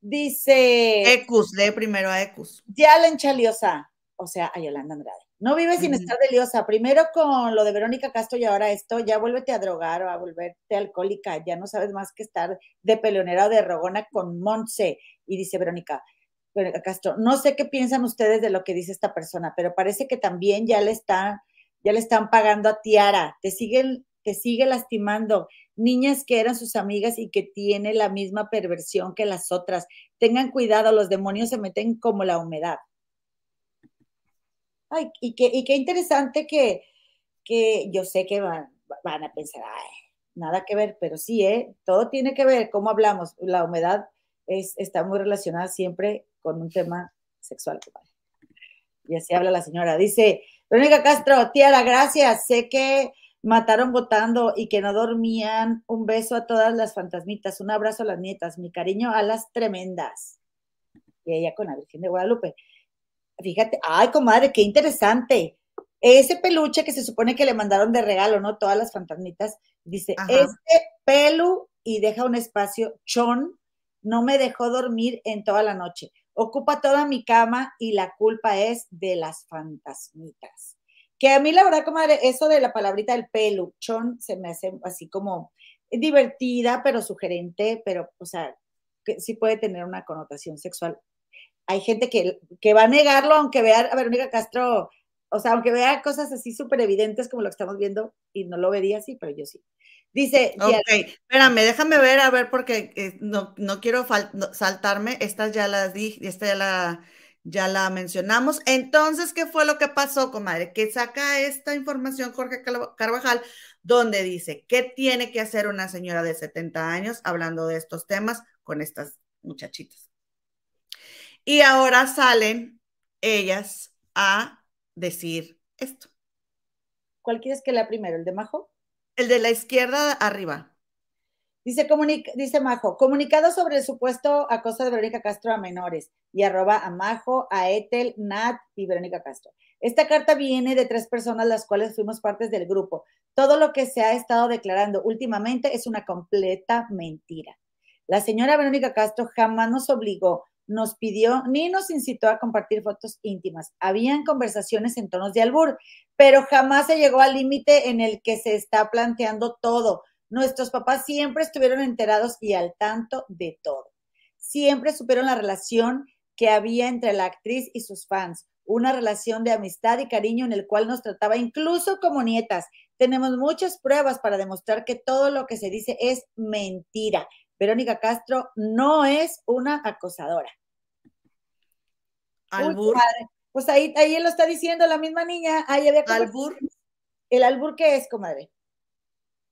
Dice. Ecus, lee primero a Ecus. Ya la enchaliosa, o sea, a Yolanda Andrade. No vive sin estar de liosa. Primero con lo de Verónica Castro y ahora esto, ya vuélvete a drogar o a volverte alcohólica. Ya no sabes más que estar de peleonera o de rogona con Montse. Y dice Verónica, Verónica Castro, no sé qué piensan ustedes de lo que dice esta persona, pero parece que también ya le están, ya le están pagando a Tiara. Te siguen, te sigue lastimando. Niñas que eran sus amigas y que tiene la misma perversión que las otras. Tengan cuidado, los demonios se meten como la humedad. Ay, y qué, y qué interesante que, que yo sé que van, van a pensar, ay, nada que ver, pero sí, ¿eh? todo tiene que ver, cómo hablamos, la humedad es, está muy relacionada siempre con un tema sexual. Y así habla la señora. Dice, Verónica Castro, Tiara, gracias, sé que mataron votando y que no dormían. Un beso a todas las fantasmitas, un abrazo a las nietas, mi cariño a las tremendas. Y ella con la Virgen de Guadalupe. Fíjate, ay, comadre, qué interesante. Ese peluche que se supone que le mandaron de regalo, ¿no? Todas las fantasmitas, dice, este pelu y deja un espacio, chon, no me dejó dormir en toda la noche. Ocupa toda mi cama y la culpa es de las fantasmitas. Que a mí, la verdad, comadre, eso de la palabrita del pelu, chon, se me hace así como divertida, pero sugerente, pero, o sea, que sí puede tener una connotación sexual hay gente que, va a negarlo, aunque vea a Verónica Castro, o sea, aunque vea cosas así súper evidentes como lo que estamos viendo, y no lo vería así, pero yo sí. Dice. Ok, espérame, déjame ver, a ver, porque eh, no, quiero saltarme. Estas ya las di, esta ya la, ya la mencionamos. Entonces, ¿qué fue lo que pasó, comadre? Que saca esta información Jorge Carvajal, donde dice, ¿qué tiene que hacer una señora de 70 años hablando de estos temas con estas muchachitas? Y ahora salen ellas a decir esto. ¿Cuál quieres que lea primero? ¿El de Majo? El de la izquierda arriba. Dice, dice Majo, comunicado sobre el supuesto acoso de Verónica Castro a menores y arroba a Majo, a Etel, Nat y Verónica Castro. Esta carta viene de tres personas las cuales fuimos partes del grupo. Todo lo que se ha estado declarando últimamente es una completa mentira. La señora Verónica Castro jamás nos obligó nos pidió ni nos incitó a compartir fotos íntimas. Habían conversaciones en tonos de albur, pero jamás se llegó al límite en el que se está planteando todo. Nuestros papás siempre estuvieron enterados y al tanto de todo. Siempre supieron la relación que había entre la actriz y sus fans, una relación de amistad y cariño en el cual nos trataba incluso como nietas. Tenemos muchas pruebas para demostrar que todo lo que se dice es mentira. Verónica Castro no es una acosadora. Albur. pues ahí, ahí él lo está diciendo la misma niña. Ahí había albur. ¿El albur qué es, comadre?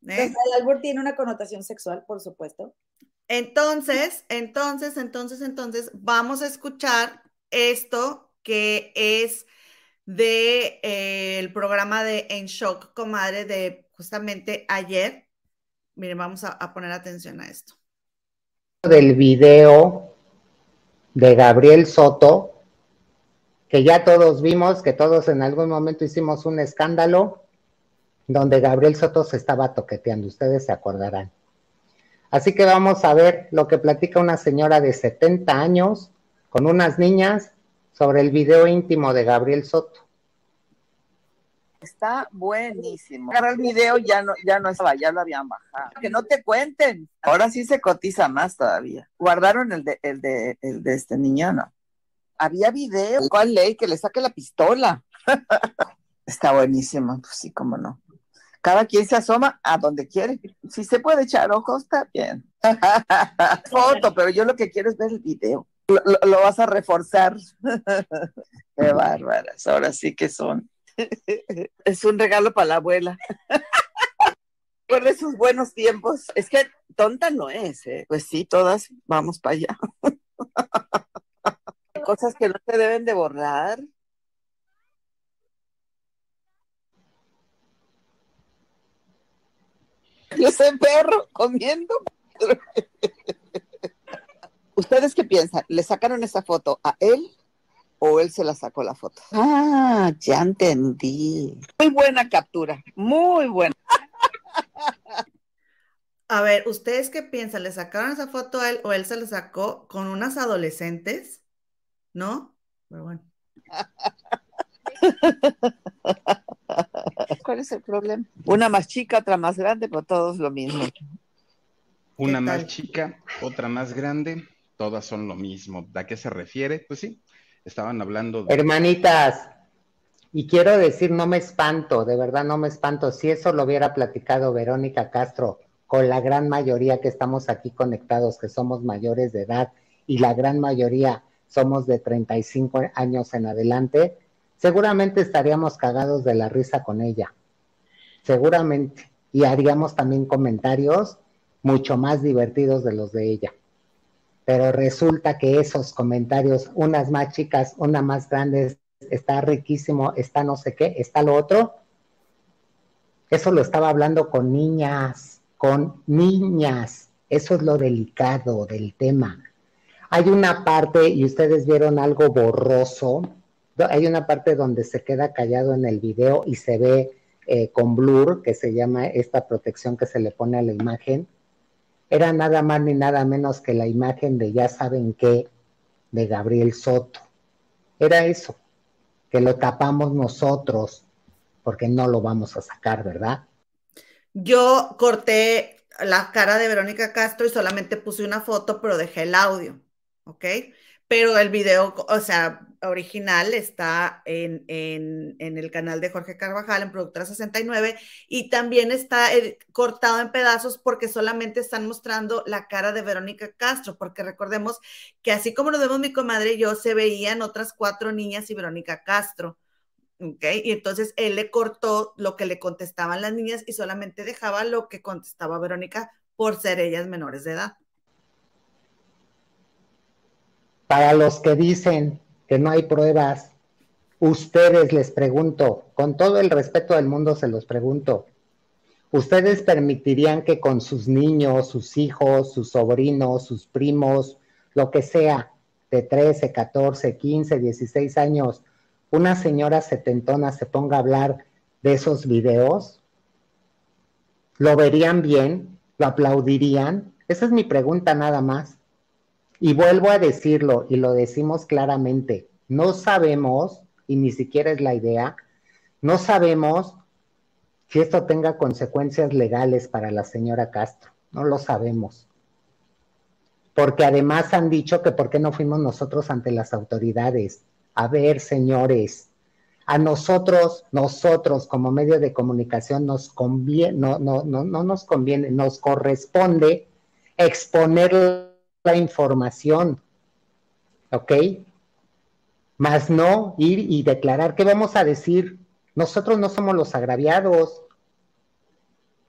¿Eh? el albur tiene una connotación sexual, por supuesto. Entonces, entonces, entonces, entonces, vamos a escuchar esto que es de eh, el programa de En Shock, comadre, de justamente ayer. Miren, vamos a poner atención a esto del video de Gabriel Soto, que ya todos vimos, que todos en algún momento hicimos un escándalo, donde Gabriel Soto se estaba toqueteando, ustedes se acordarán. Así que vamos a ver lo que platica una señora de 70 años con unas niñas sobre el video íntimo de Gabriel Soto. Está buenísimo. Agarrar el video ya no, ya no estaba, ya lo habían bajado. Que no te cuenten. Ahora sí se cotiza más todavía. Guardaron el de, el de, el de este niño, ¿no? Había video. ¿Cuál ley? Que le saque la pistola. Está buenísimo, pues sí, cómo no. Cada quien se asoma a donde quiere. Si se puede echar ojos, está bien. Foto, pero yo lo que quiero es ver el video. Lo, lo vas a reforzar. Qué bárbaras. Ahora sí que son. es un regalo para la abuela. Por esos buenos tiempos. Es que tonta no es, ¿eh? Pues sí, todas vamos para allá. Cosas que no se deben de borrar. Yo soy perro comiendo. ¿Ustedes qué piensan? ¿Le sacaron esa foto a él o él se la sacó la foto? Ah, ya entendí. Muy buena captura, muy buena. A ver, ¿ustedes qué piensan? ¿Le sacaron esa foto a él o él se la sacó con unas adolescentes? ¿No? Pero bueno. ¿Cuál es el problema? Una más chica, otra más grande, pero todos lo mismo. Una ¿Qué más chica, otra más grande, todas son lo mismo. ¿A qué se refiere? Pues sí, estaban hablando de... Hermanitas, y quiero decir, no me espanto, de verdad no me espanto. Si eso lo hubiera platicado Verónica Castro con la gran mayoría que estamos aquí conectados, que somos mayores de edad, y la gran mayoría somos de 35 años en adelante, seguramente estaríamos cagados de la risa con ella. Seguramente. Y haríamos también comentarios mucho más divertidos de los de ella. Pero resulta que esos comentarios, unas más chicas, una más grandes, está riquísimo, está no sé qué, está lo otro. Eso lo estaba hablando con niñas, con niñas. Eso es lo delicado del tema. Hay una parte, y ustedes vieron algo borroso, hay una parte donde se queda callado en el video y se ve eh, con blur, que se llama esta protección que se le pone a la imagen. Era nada más ni nada menos que la imagen de ya saben qué, de Gabriel Soto. Era eso, que lo tapamos nosotros, porque no lo vamos a sacar, ¿verdad? Yo corté la cara de Verónica Castro y solamente puse una foto, pero dejé el audio, ¿ok? Pero el video, o sea, original está en, en, en el canal de Jorge Carvajal, en Productora 69, y también está eh, cortado en pedazos porque solamente están mostrando la cara de Verónica Castro, porque recordemos que así como nos vemos mi comadre y yo, se veían otras cuatro niñas y Verónica Castro. ¿ok? Y entonces él le cortó lo que le contestaban las niñas y solamente dejaba lo que contestaba Verónica por ser ellas menores de edad. Para los que dicen que no hay pruebas, ustedes les pregunto, con todo el respeto del mundo se los pregunto, ¿ustedes permitirían que con sus niños, sus hijos, sus sobrinos, sus primos, lo que sea, de 13, 14, 15, 16 años, una señora setentona se ponga a hablar de esos videos? ¿Lo verían bien? ¿Lo aplaudirían? Esa es mi pregunta nada más. Y vuelvo a decirlo y lo decimos claramente, no sabemos, y ni siquiera es la idea, no sabemos si esto tenga consecuencias legales para la señora Castro, no lo sabemos. Porque además han dicho que por qué no fuimos nosotros ante las autoridades. A ver, señores, a nosotros, nosotros como medio de comunicación nos conviene, no, no, no, no nos conviene, nos corresponde exponer la información, ¿ok? Más no ir y declarar, ¿qué vamos a decir? Nosotros no somos los agraviados.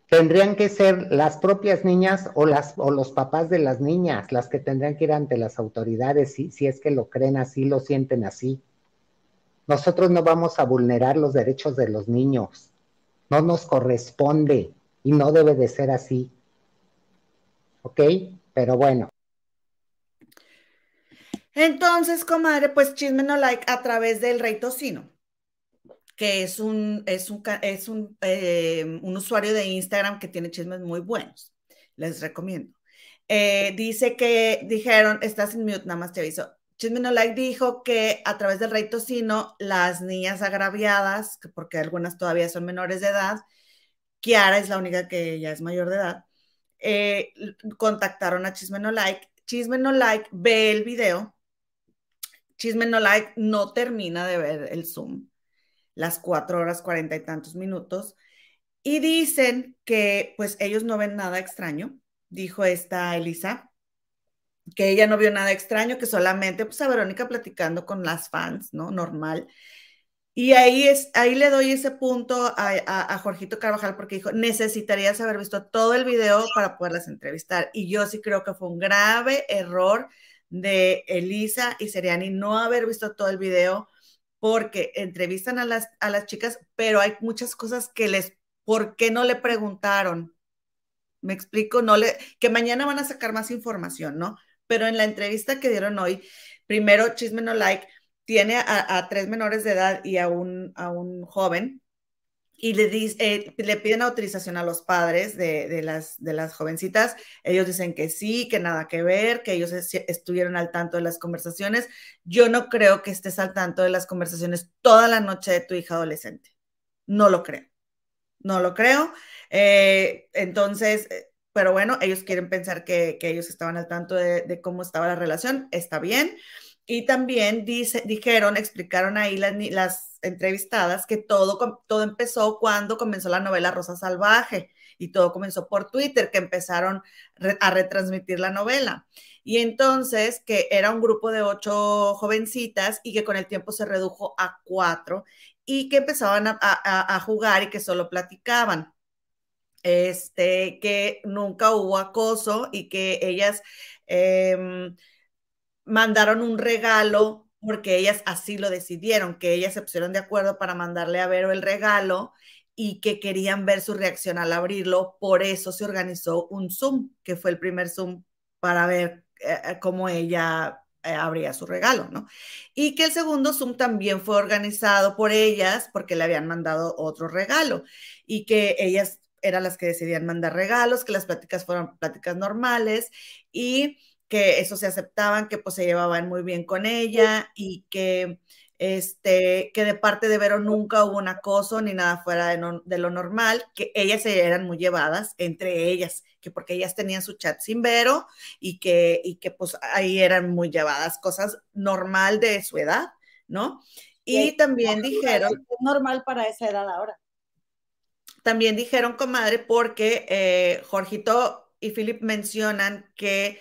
Tendrían que ser las propias niñas o, las, o los papás de las niñas las que tendrían que ir ante las autoridades si, si es que lo creen así, lo sienten así. Nosotros no vamos a vulnerar los derechos de los niños. No nos corresponde y no debe de ser así. ¿Ok? Pero bueno. Entonces, comadre, pues chisme no like a través del Rey Tocino, que es un, es un, es un, eh, un usuario de Instagram que tiene chismes muy buenos. Les recomiendo. Eh, dice que dijeron, estás en mute, nada más te aviso. Chisme no like dijo que a través del Rey Tocino, las niñas agraviadas, porque algunas todavía son menores de edad, Kiara es la única que ya es mayor de edad, eh, contactaron a Chisme no like. Chisme no like ve el video Chisme No Like no termina de ver el Zoom, las cuatro horas cuarenta y tantos minutos, y dicen que pues ellos no ven nada extraño, dijo esta Elisa, que ella no vio nada extraño, que solamente pues a Verónica platicando con las fans, ¿no? Normal. Y ahí, es, ahí le doy ese punto a, a, a Jorgito Carvajal porque dijo, necesitarías haber visto todo el video para poderlas entrevistar. Y yo sí creo que fue un grave error de Elisa y Seriani no haber visto todo el video porque entrevistan a las, a las chicas, pero hay muchas cosas que les, ¿por qué no le preguntaron? Me explico, no le, que mañana van a sacar más información, ¿no? pero en la entrevista que dieron hoy, primero Chisme No Like tiene a, tres menores de edad y a un, a un joven y le, eh, le piden autorización a los padres de, las, de las jovencitas. Ellos dicen que sí, que nada que ver, que ellos estuvieron al tanto de las conversaciones. Yo no creo que estés al tanto de las conversaciones toda la noche de tu hija adolescente. No lo creo. No lo creo. Eh, entonces, eh, pero bueno, ellos quieren pensar que, ellos estaban al tanto de, cómo estaba la relación. Está bien. Y también dice, dijeron, explicaron ahí las, las entrevistadas que todo, todo empezó cuando comenzó la novela Rosa Salvaje y todo comenzó por Twitter, que empezaron a retransmitir la novela. Y entonces que era un grupo de ocho jovencitas y que con el tiempo se redujo a cuatro y que empezaban a, jugar y que solo platicaban. Este, que nunca hubo acoso y que ellas... Eh, mandaron un regalo porque ellas así lo decidieron, que ellas se pusieron de acuerdo para mandarle a Vero el regalo y que querían ver su reacción al abrirlo, por eso se organizó un Zoom, que fue el primer Zoom para ver eh, eh, cómo ella eh, abría su regalo, ¿no? Y que el segundo Zoom también fue organizado por ellas porque le habían mandado otro regalo y que ellas eran las que decidían mandar regalos, que las pláticas fueron pláticas normales y que eso se aceptaban, que pues se llevaban muy bien con ella y que, este, que de parte de Vero nunca hubo un acoso ni nada fuera de, lo normal, que ellas eran muy llevadas entre ellas, que porque ellas tenían su chat sin Vero y que, y que pues ahí eran muy llevadas, cosas normal de su edad, ¿no? Y, también dijeron... Es normal para esa edad ahora. También dijeron, comadre, porque eh, Jorgito y Philip mencionan que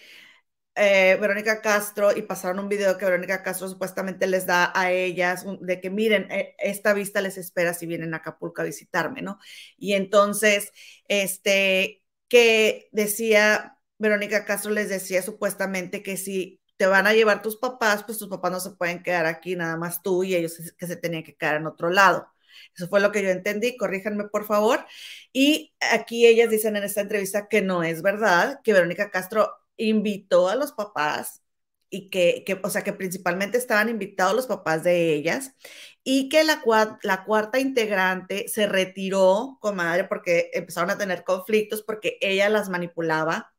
eh, Verónica Castro y pasaron un video que Verónica Castro supuestamente les da a ellas de que miren, eh, esta vista les espera si vienen a Acapulco a visitarme, ¿no? Y entonces, este, que decía, Verónica Castro les decía supuestamente que si te van a llevar tus papás, pues tus papás no se pueden quedar aquí, nada más tú y ellos que se tenían que quedar en otro lado. Eso fue lo que yo entendí, corríjanme por favor. Y aquí ellas dicen en esta entrevista que no es verdad, que Verónica Castro invitó a los papás y que, o sea, que principalmente estaban invitados los papás de ellas y que la, la cuarta integrante se retiró, comadre, porque empezaron a tener conflictos porque ella las manipulaba,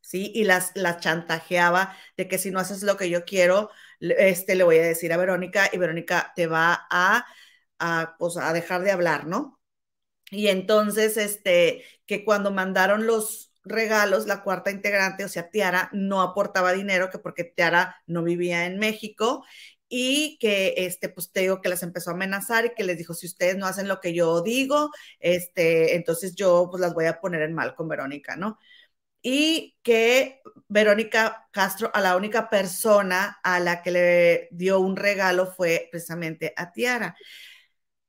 ¿sí? Y las, las chantajeaba de que si no haces lo que yo quiero, este, le voy a decir a Verónica y Verónica te va a, a, pues, a dejar de hablar, ¿no? Y entonces, este, que cuando mandaron los, regalos, la cuarta integrante, o sea, Tiara, no aportaba dinero, que porque Tiara no vivía en México y que, este, pues te digo que las empezó a amenazar y que les dijo, si ustedes no hacen lo que yo digo, este, entonces yo pues las voy a poner en mal con Verónica, ¿no? Y que Verónica Castro, a la única persona a la que le dio un regalo fue precisamente a Tiara.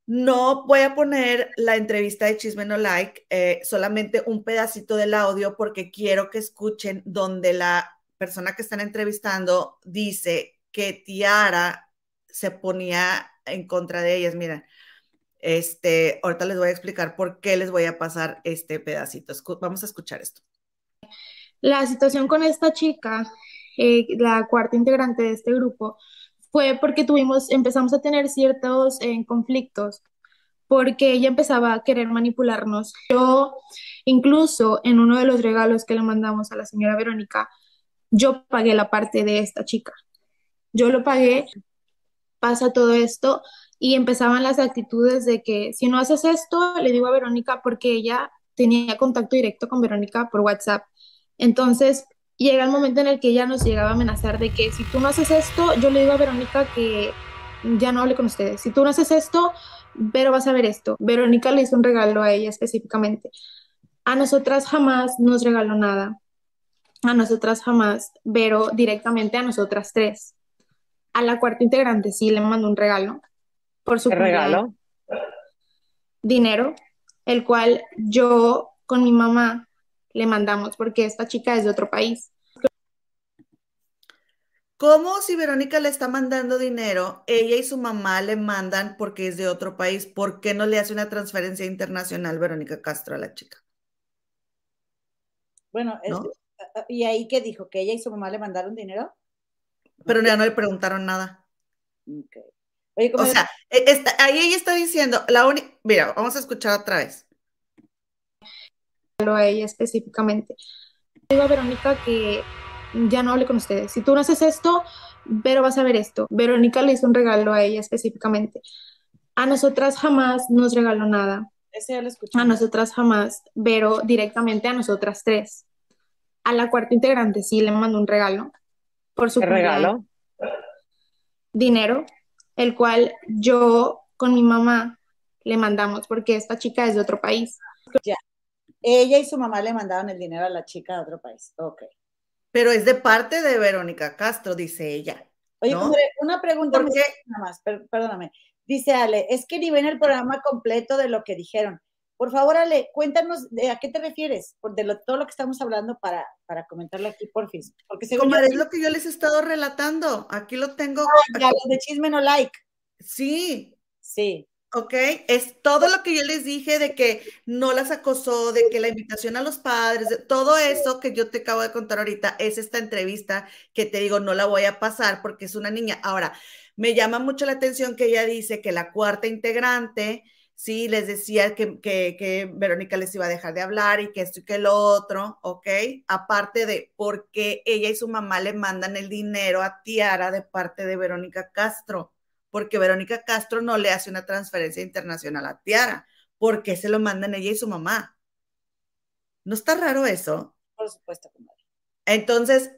No voy a poner la entrevista de Chisme No Like, eh, solamente un pedacito del audio porque quiero que escuchen donde la persona que están entrevistando dice que Tiara se ponía en contra de ellas. Miren, este, ahorita les voy a explicar por qué les voy a pasar este pedacito. vamos a escuchar esto. La situación con esta chica, eh, la cuarta integrante de este grupo, fue porque tuvimos, empezamos a tener ciertos eh, conflictos, porque ella empezaba a querer manipularnos. Yo, incluso en uno de los regalos que le mandamos a la señora Verónica, yo pagué la parte de esta chica. Yo lo pagué, pasa todo esto y empezaban las actitudes de que si no haces esto, le digo a Verónica porque ella tenía contacto directo con Verónica por WhatsApp. Entonces, llega el momento en el que ella nos llegaba a amenazar de que si tú no haces esto, yo le digo a Verónica que ya no hable con ustedes. Si tú no haces esto, pero vas a ver esto. Verónica le hizo un regalo a ella específicamente. A nosotras jamás nos regaló nada. A nosotras jamás, pero directamente a nosotras tres. A la cuarta integrante sí le mandó un regalo. Por su ¿Qué regalo? Dinero, el cual yo con mi mamá le mandamos porque esta chica es de otro país. ¿Cómo si Verónica le está mandando dinero, ella y su mamá le mandan porque es de otro país? ¿Por qué no le hace una transferencia internacional Verónica Castro a la chica? Bueno, ¿y ahí qué dijo? ¿Que ella y su mamá le mandaron dinero? Pero ya no le preguntaron nada. Ok. Oye, o sea, e, está, ahí ella está diciendo, la única, mira, vamos a escuchar otra vez. A ella específicamente. Digo a Verónica que ya no hable con ustedes. Si tú no haces esto, pero vas a ver esto. Verónica le hizo un regalo a ella específicamente. A nosotras jamás nos regaló nada. Ese ya lo escuché. A nosotras jamás, pero directamente a nosotras tres. A la cuarta integrante sí le mandó un regalo. Por su ¿Qué regalo? Dinero, el cual yo con mi mamá le mandamos porque esta chica es de otro país. Ya. Ella y su mamá le mandaron el dinero a la chica de otro país. Ok. Pero es de parte de Verónica Castro, dice ella. Oye, ¿no? una pregunta ¿Por qué? nada más, per- perdóname. Dice Ale, es que ni ven el programa completo de lo que dijeron. Por favor, Ale, cuéntanos de a qué te refieres, por de lo- todo lo que estamos hablando para, para comentarlo aquí por fin. Porque según Comadre, yo, es lo que yo les he estado relatando. Aquí lo tengo. ya los de chisme no like. Sí, Sí. ¿Ok? Es todo lo que yo les dije de que no las acosó, de que la invitación a los padres, de todo eso que yo te acabo de contar ahorita, es esta entrevista que te digo, no la voy a pasar porque es una niña. Ahora, me llama mucho la atención que ella dice que la cuarta integrante, sí, les decía que, que, que Verónica les iba a dejar de hablar y que esto y que lo otro, ¿ok? Aparte de por qué ella y su mamá le mandan el dinero a Tiara de parte de Verónica Castro porque Verónica Castro no le hace una transferencia internacional a Tiara, porque se lo mandan ella y su mamá. ¿No está raro eso? Por supuesto, comadre. Entonces,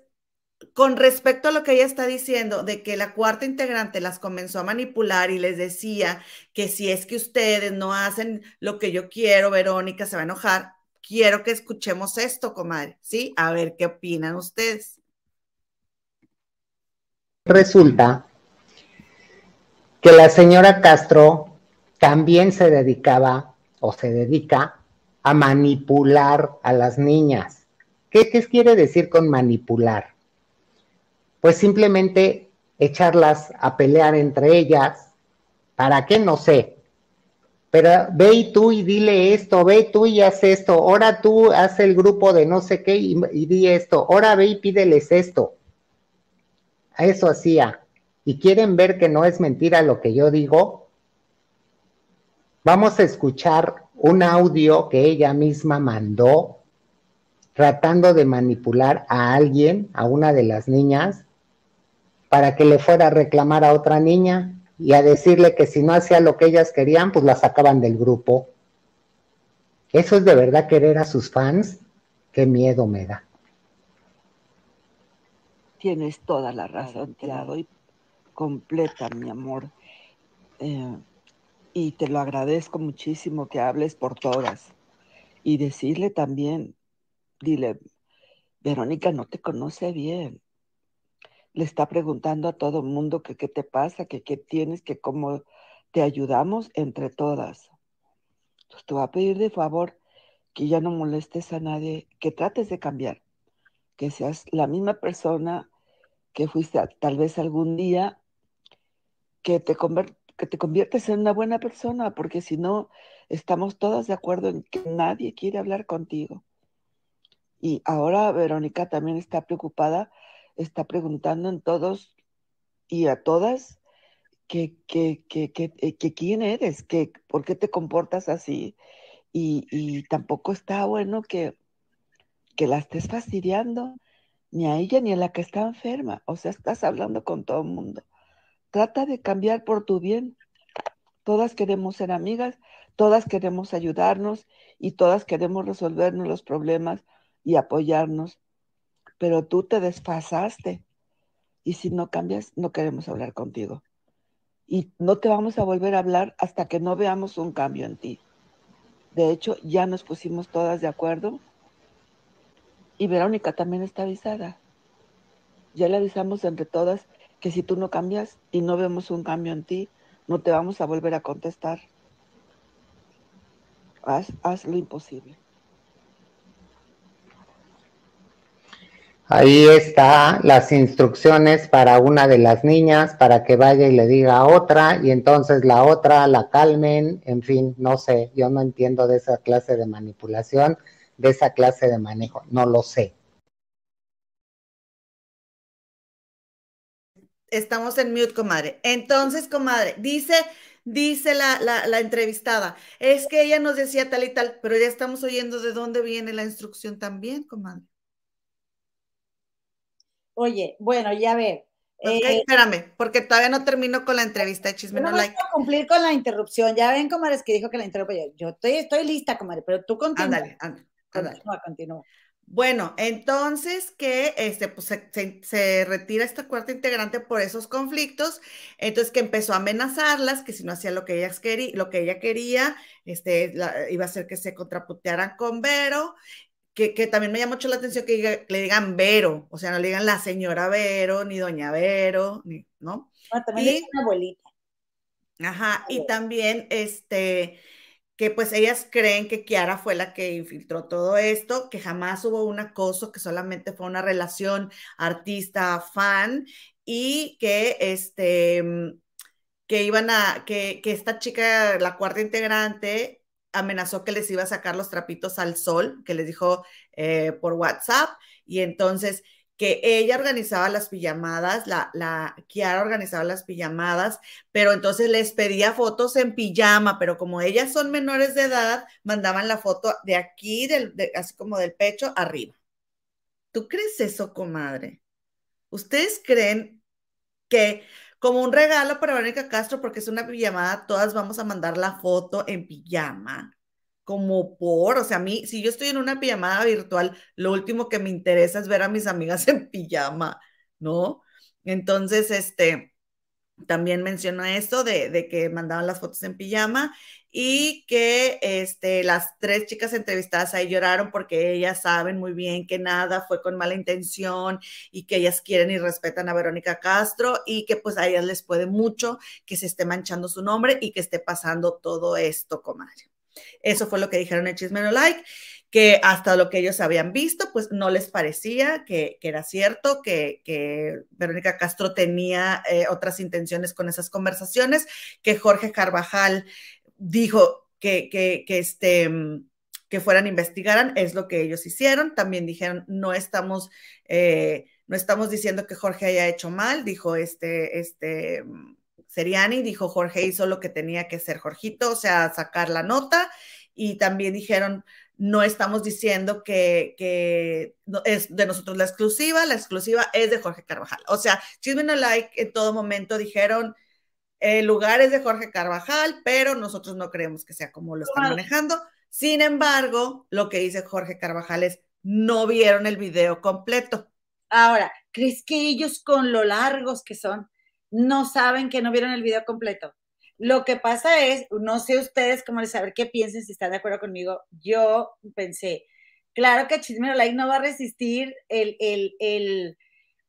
con respecto a lo que ella está diciendo, de que la cuarta integrante las comenzó a manipular y les decía que si es que ustedes no hacen lo que yo quiero, Verónica se va a enojar. Quiero que escuchemos esto, comadre, ¿sí? A ver qué opinan ustedes. Resulta que la señora Castro también se dedicaba o se dedica a manipular a las niñas. ¿Qué, qué quiere decir con manipular? Pues simplemente echarlas a pelear entre ellas. ¿Para qué? No sé. Pero ve y tú y dile esto, ve tú y haz esto, ahora tú haz el grupo de no sé qué y, y di esto, ahora ve y pídeles esto. Eso hacía. ¿Y quieren ver que no es mentira lo que yo digo? Vamos a escuchar un audio que ella misma mandó tratando de manipular a alguien, a una de las niñas, para que le fuera a reclamar a otra niña y a decirle que si no hacía lo que ellas querían, pues la sacaban del grupo. ¿Eso es de verdad querer a sus fans? Qué miedo me da. Tienes toda la razón, te la doy completa, mi amor. Eh, y te lo agradezco muchísimo que hables por todas. Y decirle también, dile, Verónica no te conoce bien. Le está preguntando a todo el mundo que qué te pasa, que qué tienes, que cómo te ayudamos entre todas. Entonces te voy a pedir de favor que ya no molestes a nadie, que trates de cambiar, que seas la misma persona que fuiste tal vez algún día, que te, que te conviertes en una buena persona, porque si no, estamos todas de acuerdo en que nadie quiere hablar contigo. Y ahora Verónica también está preocupada, está preguntando en todos y a todas que, que, que, que, eh, quién eres, que por qué te comportas así. Y, y tampoco está bueno que, que la estés fastidiando, ni a ella ni a la que está enferma. O sea, estás hablando con todo el mundo. Trata de cambiar por tu bien. Todas queremos ser amigas, todas queremos ayudarnos y todas queremos resolvernos los problemas y apoyarnos. Pero tú te desfasaste y si no cambias, no queremos hablar contigo. Y no te vamos a volver a hablar hasta que no veamos un cambio en ti. De hecho, ya nos pusimos todas de acuerdo y Verónica también está avisada. Ya le avisamos entre todas que si tú no cambias y no vemos un cambio en ti, no te vamos a volver a contestar. Haz, haz lo imposible. Ahí está las instrucciones para una de las niñas para que vaya y le diga a otra y entonces la otra la calmen, en fin, no sé, yo no entiendo de esa clase de manipulación, de esa clase de manejo, no lo sé. Estamos en mute, comadre. Entonces, comadre, dice, dice la, la, la, entrevistada, es que ella nos decía tal y tal, pero ya estamos oyendo de dónde viene la instrucción también, comadre. Oye, bueno, ya ver. Okay, eh, espérame, porque todavía no termino con la entrevista de Chisme No, Like. a cumplir con la interrupción. Ya ven, comadre, que dijo que la interrumpa yo. Yo estoy, estoy lista, comadre, pero tú continúa. Ándale, ándale. Continúa, continúa. Bueno, entonces que este, pues, se, se, retira esta cuarta integrante por esos conflictos, entonces que empezó a amenazarlas, que si no hacía lo que, ellas quería, lo que ella quería, este, iba a hacer que se contraputearan con Vero, que, que, también me llama mucho la atención que, le digan Vero, o sea, no le digan la señora Vero, ni doña Vero, ni, ¿no? Ah, también y, una abuelita. Ajá, y también, este, que pues ellas creen que Kiara fue la que infiltró todo esto, que jamás hubo un acoso, que solamente fue una relación artista-fan y que este que iban a, que, que esta chica, la cuarta integrante, amenazó que les iba a sacar los trapitos al sol, que les dijo eh, por WhatsApp, y entonces que ella organizaba las pijamadas, la, la Kiara organizaba las pijamadas, pero entonces les pedía fotos en pijama, pero como ellas son menores de edad, mandaban la foto de aquí, del, así como del pecho, arriba. ¿Tú crees eso, comadre? ¿Ustedes creen que como un regalo para Verónica Castro, porque es una pijamada, todas vamos a mandar la foto en pijama? Como por, o sea, a mí, si yo estoy en una pijamada virtual, lo último que me interesa es ver a mis amigas en pijama, ¿no? Entonces, este, también mencionó esto de, de, que mandaban las fotos en pijama y que este, las tres chicas entrevistadas ahí lloraron porque ellas saben muy bien que nada fue con mala intención y que ellas quieren y respetan a Verónica Castro y que pues a ellas les puede mucho que se esté manchando su nombre y que esté pasando todo esto, comadre. Eso fue lo que dijeron en Chismero Like, que hasta lo que ellos habían visto, pues no les parecía que, era cierto, que, que, Verónica Castro tenía eh, otras intenciones con esas conversaciones, que Jorge Carvajal dijo que, que, que este que fueran investigaran, es lo que ellos hicieron. También dijeron, no estamos, eh, no estamos diciendo que Jorge haya hecho mal, dijo este, este, Seriani, dijo Jorge hizo lo que tenía que hacer Jorgito, o sea, sacar la nota. Y también dijeron, no estamos diciendo que, que es de nosotros la exclusiva, la exclusiva es de Jorge Carvajal. O sea, Chisme No Like en todo momento dijeron, el lugar es de Jorge Carvajal, pero nosotros no creemos que sea como lo están manejando. Sin embargo, lo que dice Jorge Carvajal es, no vieron el video completo. Ahora, ¿crees que ellos con lo largos que son, no saben que no vieron el video completo. Lo que pasa es, no sé ustedes cómo les saber qué piensen, si están de acuerdo conmigo. Yo pensé, claro que Chismero Like no va a resistir el, el, el,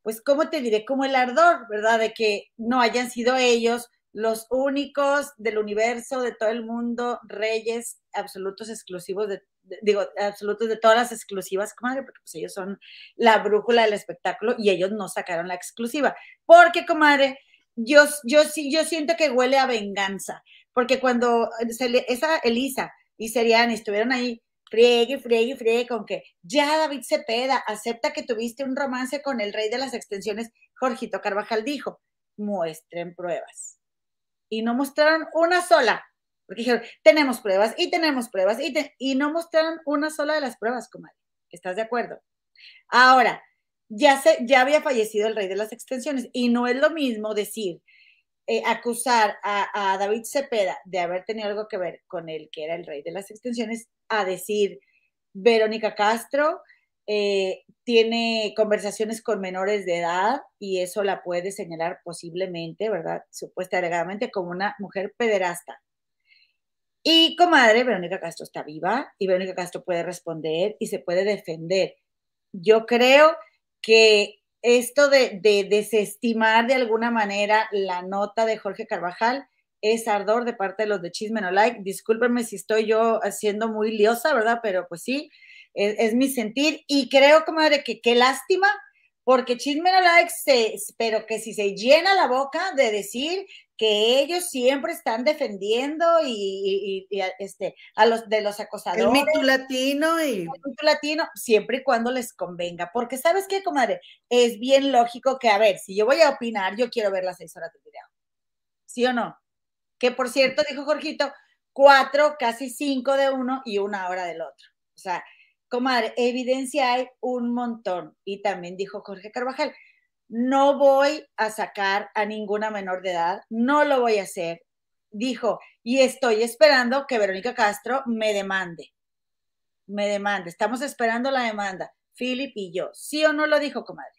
pues, ¿cómo te diré? Como el ardor, ¿verdad? De que no hayan sido ellos los únicos del universo, de todo el mundo, reyes absolutos exclusivos de, digo, absolutos de todas las exclusivas, comadre, porque pues ellos son la brújula del espectáculo y ellos no sacaron la exclusiva. Porque, comadre, yo, yo, yo siento que huele a venganza, porque cuando esa Elisa y Seriani estuvieron ahí, friegue, friegue, friegue, con que ya David Cepeda acepta que tuviste un romance con el rey de las extensiones, Jorgito Carvajal dijo, muestren pruebas. Y no mostraron una sola, porque dijeron, tenemos pruebas y tenemos pruebas, y, y no mostraron una sola de las pruebas, comadre. ¿Estás de acuerdo? Ahora, ya, se, ya había fallecido el rey de las extensiones y no es lo mismo decir, eh, acusar a, David Cepeda de haber tenido algo que ver con el que era el rey de las extensiones, a decir, Verónica Castro eh, tiene conversaciones con menores de edad y eso la puede señalar posiblemente, ¿verdad? Supuestamente como una mujer pederasta. Y comadre, Verónica Castro está viva y Verónica Castro puede responder y se puede defender. Yo creo que esto de, desestimar de alguna manera la nota de Jorge Carvajal es ardor de parte de los de Chisme No Like. Discúlpenme si estoy yo haciendo muy liosa, ¿verdad? Pero pues sí, es, mi sentir. Y creo, comadre, que qué lástima, porque Chisme No Like, se, pero que si se llena la boca de decir que ellos siempre están defendiendo y, este, a los de los acosadores. El mito latino y... El mito latino, siempre y cuando les convenga. Porque, ¿sabes qué, comadre? Es bien lógico que, a ver, si yo voy a opinar, yo quiero ver las seis horas del video. ¿Sí o no? Que, por cierto, dijo Jorgito, cuatro, casi cinco de uno y una hora del otro. O sea, comadre, evidencia hay un montón. Y también dijo Jorge Carvajal, no voy a sacar a ninguna menor de edad, no lo voy a hacer. Dijo, y estoy esperando que Verónica Castro me demande. Me demande. Estamos esperando la demanda, Philip y yo. ¿Sí o no lo dijo, comadre?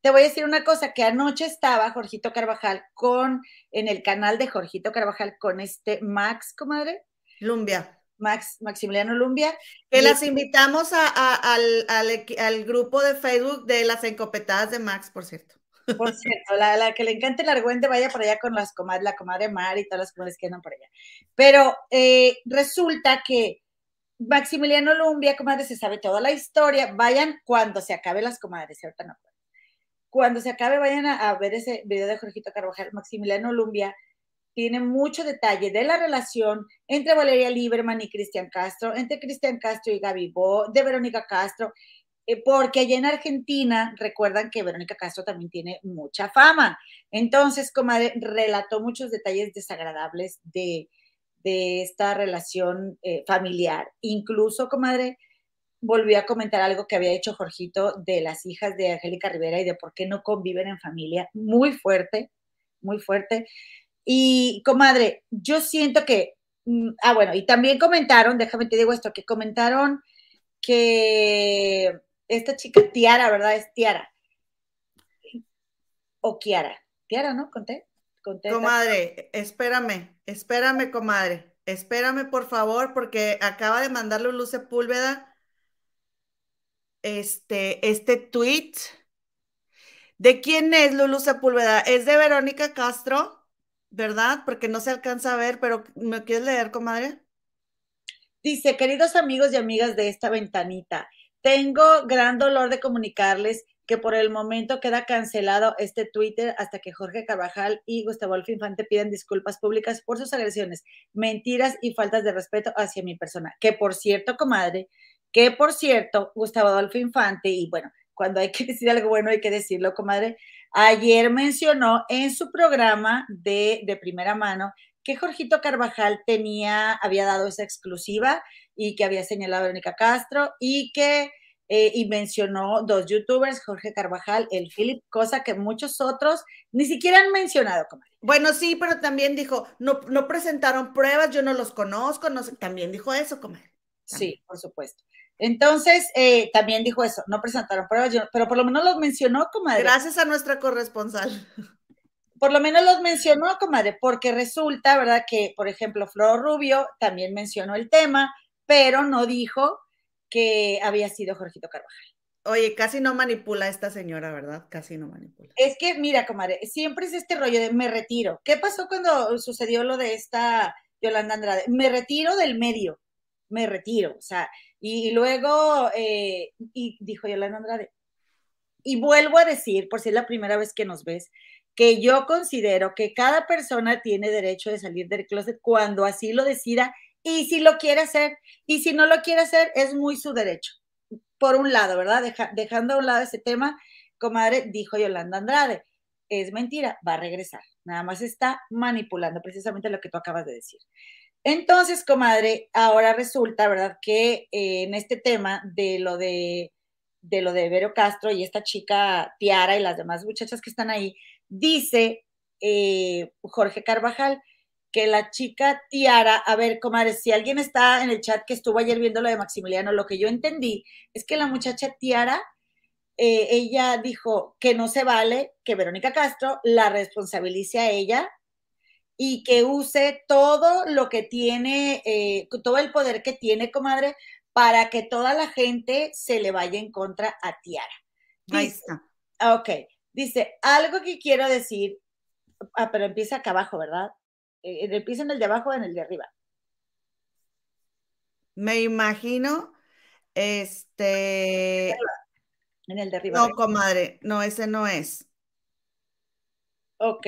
Te voy a decir una cosa, que anoche estaba Jorgito Carvajal con, en el canal de Jorgito Carvajal con este Max, comadre. Lumbia. Max, Maximiliano Lumbia. Que las invitamos al, grupo de Facebook de las encopetadas de Max, por cierto. Por cierto, la, que le encante el argüente vaya por allá con las comadres, la comadre Mar y todas las comadres que andan por allá. Pero eh, resulta que Maximiliano Lumbia, comadre, se sabe toda la historia. Vayan cuando se acabe las comadres, ahorita no Cuando se acabe, vayan a, a ver ese video de Jorgito Carvajal. Maximiliano Lumbia tiene mucho detalle de la relación entre Valeria Lieberman y Cristian Castro, entre Cristian Castro y Gaby Bo, de Verónica Castro, eh, porque allá en Argentina recuerdan que Verónica Castro también tiene mucha fama. Entonces, comadre, relató muchos detalles desagradables de, esta relación eh, familiar. Incluso, comadre, volvió a comentar algo que había hecho Jorgito de las hijas de Angélica Rivera y de por qué no conviven en familia. Muy fuerte, muy fuerte. Y, comadre, yo siento que, mm, ah, bueno, y también comentaron, déjame te digo esto, que comentaron que esta chica, Tiara, ¿verdad? Es Tiara. O Kiara. Tiara, ¿no? Conté. Conté comadre, espérame, espérame, comadre. Espérame, por favor, porque acaba de mandarle Luz Sepúlveda este, este tweet. ¿De quién es Lulu Sepúlveda? ¿Es de Verónica Castro? ¿Verdad? Porque no se alcanza a ver, pero ¿me quieres leer, comadre? Dice, queridos amigos y amigas de esta ventanita, tengo gran dolor de comunicarles que por el momento queda cancelado este Twitter hasta que Jorge Carvajal y Gustavo Adolfo Infante piden disculpas públicas por sus agresiones, mentiras y faltas de respeto hacia mi persona. Que por cierto, comadre, que por cierto, Gustavo Adolfo Infante, y bueno, cuando hay que decir algo bueno hay que decirlo, comadre, Ayer mencionó en su programa de, de primera mano que Jorgito Carvajal tenía, había dado esa exclusiva y que había señalado a Verónica Castro y que eh, y mencionó dos youtubers, Jorge Carvajal, el Philip, cosa que muchos otros ni siquiera han mencionado. Comadre. Bueno, sí, pero también dijo, no, no presentaron pruebas, yo no los conozco, no sé, también dijo eso, comadre. Sí, por supuesto. Entonces, eh, también dijo eso, no presentaron pruebas, pero por lo menos los mencionó, comadre. Gracias a nuestra corresponsal. Por lo menos los mencionó, comadre, porque resulta, ¿verdad? Que, por ejemplo, Flor Rubio también mencionó el tema, pero no dijo que había sido Jorgito Carvajal. Oye, casi no manipula esta señora, ¿verdad? Casi no manipula. Es que, mira, comadre, siempre es este rollo de me retiro. ¿Qué pasó cuando sucedió lo de esta Yolanda Andrade? Me retiro del medio, me retiro. O sea, y, luego, eh, y dijo Yolanda Andrade, y vuelvo a decir, por si es la primera vez que nos ves, que yo considero que cada persona tiene derecho de salir del closet cuando así lo decida y si lo quiere hacer. Y si no lo quiere hacer, es muy su derecho. Por un lado, ¿verdad? dejando a un lado ese tema, comadre, dijo Yolanda Andrade, es mentira, va a regresar. Nada más está manipulando precisamente lo que tú acabas de decir. Entonces, comadre, ahora resulta, ¿verdad? Que eh, en este tema de lo de, de lo de Vero Castro y esta chica Tiara y las demás muchachas que están ahí, dice eh, Jorge Carvajal que la chica Tiara, a ver, comadre, si alguien está en el chat que estuvo ayer viendo lo de Maximiliano, lo que yo entendí es que la muchacha Tiara, eh, ella dijo que no se vale que Verónica Castro la responsabilice a ella y que use todo lo que tiene, eh, todo el poder que tiene, comadre, para que toda la gente se le vaya en contra a Tiara. Ahí está. Ok, dice, algo que quiero decir, ah, pero empieza acá abajo, ¿verdad? Eh, empieza en el de abajo o en el de arriba. Me imagino, este... En el de arriba. No, comadre, no, ese no es. Ok.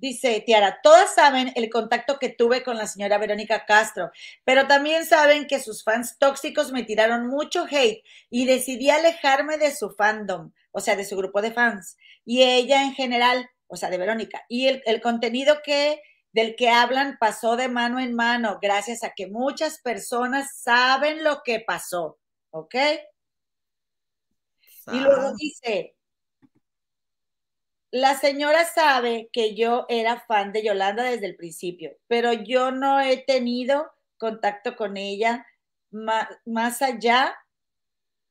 Dice Tiara, todas saben el contacto que tuve con la señora Verónica Castro, pero también saben que sus fans tóxicos me tiraron mucho hate y decidí alejarme de su fandom, o sea, de su grupo de fans, y ella en general, o sea, de Verónica. Y el, el contenido que del que hablan pasó de mano en mano, gracias a que muchas personas saben lo que pasó, ¿ok? Y luego dice, la señora sabe que yo era fan de Yolanda desde el principio, pero yo no he tenido contacto con ella ma- más, allá.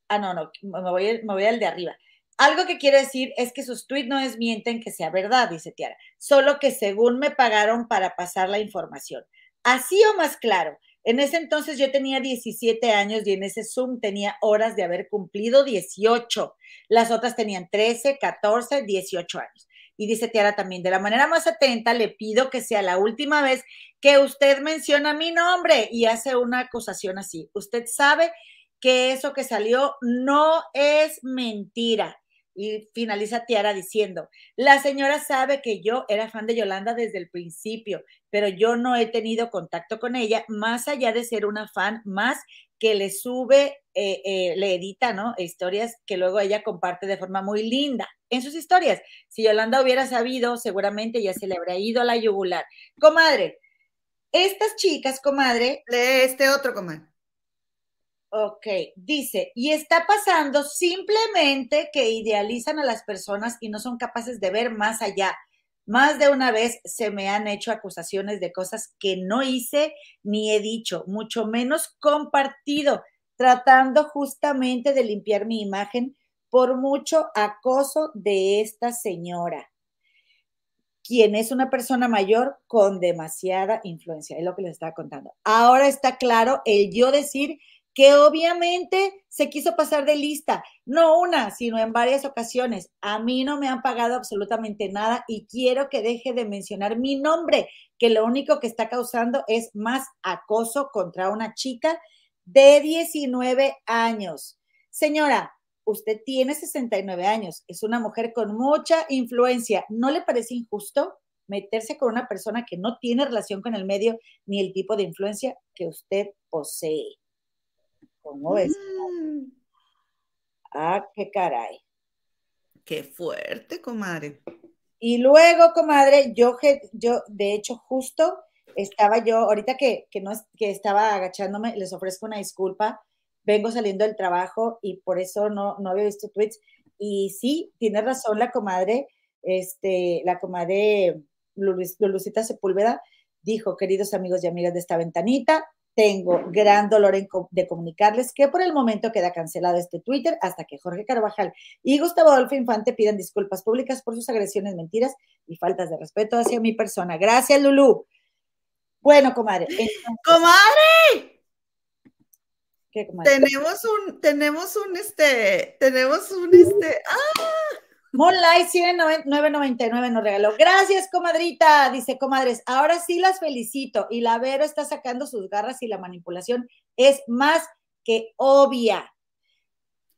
Ah, no, no, me voy, me voy al de arriba. Algo que quiero decir es que sus tweets no desmienten que sea verdad, dice Tiara, solo que según me pagaron para pasar la información. Así o más claro, en ese entonces yo tenía 17 años y en ese Zoom tenía horas de haber cumplido 18. Las otras tenían 13, 14, 18 años. Y dice Tiara también, de la manera más atenta, le pido que sea la última vez que usted menciona mi nombre y hace una acusación así. Usted sabe que eso que salió no es mentira. Y finaliza Tiara diciendo, la señora sabe que yo era fan de Yolanda desde el principio, pero yo no he tenido contacto con ella, más allá de ser una fan más que le sube, eh, eh, le edita, ¿no? Historias que luego ella comparte de forma muy linda en sus historias. Si Yolanda hubiera sabido, seguramente ya se le habría ido a la yugular. Comadre, estas chicas, comadre, Lee este otro, comadre. Ok, dice, y está pasando simplemente que idealizan a las personas y no son capaces de ver más allá. Más de una vez se me han hecho acusaciones de cosas que no hice ni he dicho, mucho menos compartido, tratando justamente de limpiar mi imagen por mucho acoso de esta señora, quien es una persona mayor con demasiada influencia, es lo que les estaba contando. Ahora está claro el yo decir que obviamente se quiso pasar de lista, no una, sino en varias ocasiones. A mí no me han pagado absolutamente nada y quiero que deje de mencionar mi nombre, que lo único que está causando es más acoso contra una chica de 19 años. Señora, usted tiene 69 años, es una mujer con mucha influencia. ¿No le parece injusto meterse con una persona que no tiene relación con el medio ni el tipo de influencia que usted posee? ¿Cómo ves? Mm, Ah, qué caray. qué fuerte, comadre. Y luego, comadre, yo, yo de hecho, justo estaba yo, ahorita que, que, no, es- que estaba agachándome, les ofrezco una disculpa, vengo saliendo del trabajo y por eso no, no había visto tweets. Y sí, tiene razón la comadre, este, la comadre Lulu- Lulucita Sepúlveda dijo, queridos amigos y amigas de esta ventanita, tengo gran dolor de comunicarles que por el momento queda cancelado este Twitter hasta que Jorge Carvajal y Gustavo Adolfo Infante pidan disculpas públicas por sus agresiones, mentiras y faltas de respeto hacia mi persona. Gracias, Lulú. Bueno, comadre. entonces, ¡Comadre! ¿qué, comadre? Tenemos un, tenemos un, este, tenemos un, este, ¡ah! Monlight 999 nos regaló. Gracias, comadrita. Dice, comadres, ahora sí las felicito. Y la Vero está sacando sus garras y la manipulación es más que obvia.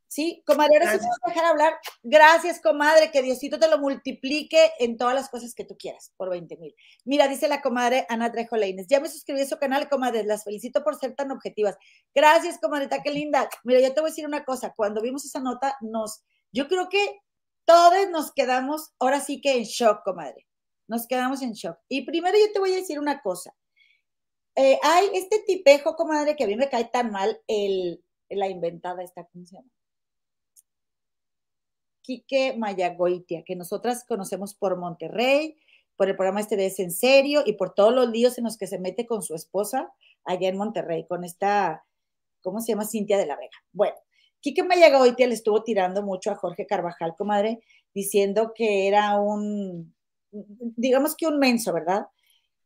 Sí, comadre, ahora sí vas a dejar hablar. Gracias, comadre, que Diosito te lo multiplique en todas las cosas que tú quieras, por 20 mil. Mira, dice la comadre Ana Trejo Leines, ya me suscribí a su canal, comadres, las felicito por ser tan objetivas. Gracias, comadrita, qué linda. Mira, yo te voy a decir una cosa, cuando vimos esa nota, nos, yo creo que todos nos quedamos, ahora sí que en shock, comadre. Nos quedamos en shock. Y primero yo te voy a decir una cosa. Eh, hay este tipejo, comadre, que a mí me cae tan mal, el, la inventada esta, ¿cómo se llama? Quique Mayagoitia, que nosotras conocemos por Monterrey, por el programa este de Es en Serio y por todos los líos en los que se mete con su esposa allá en Monterrey, con esta, ¿cómo se llama? Cintia de la Vega. Bueno, Quique Mayagoitia le estuvo tirando mucho a Jorge Carvajal, comadre, diciendo que era un, digamos que un menso, ¿verdad?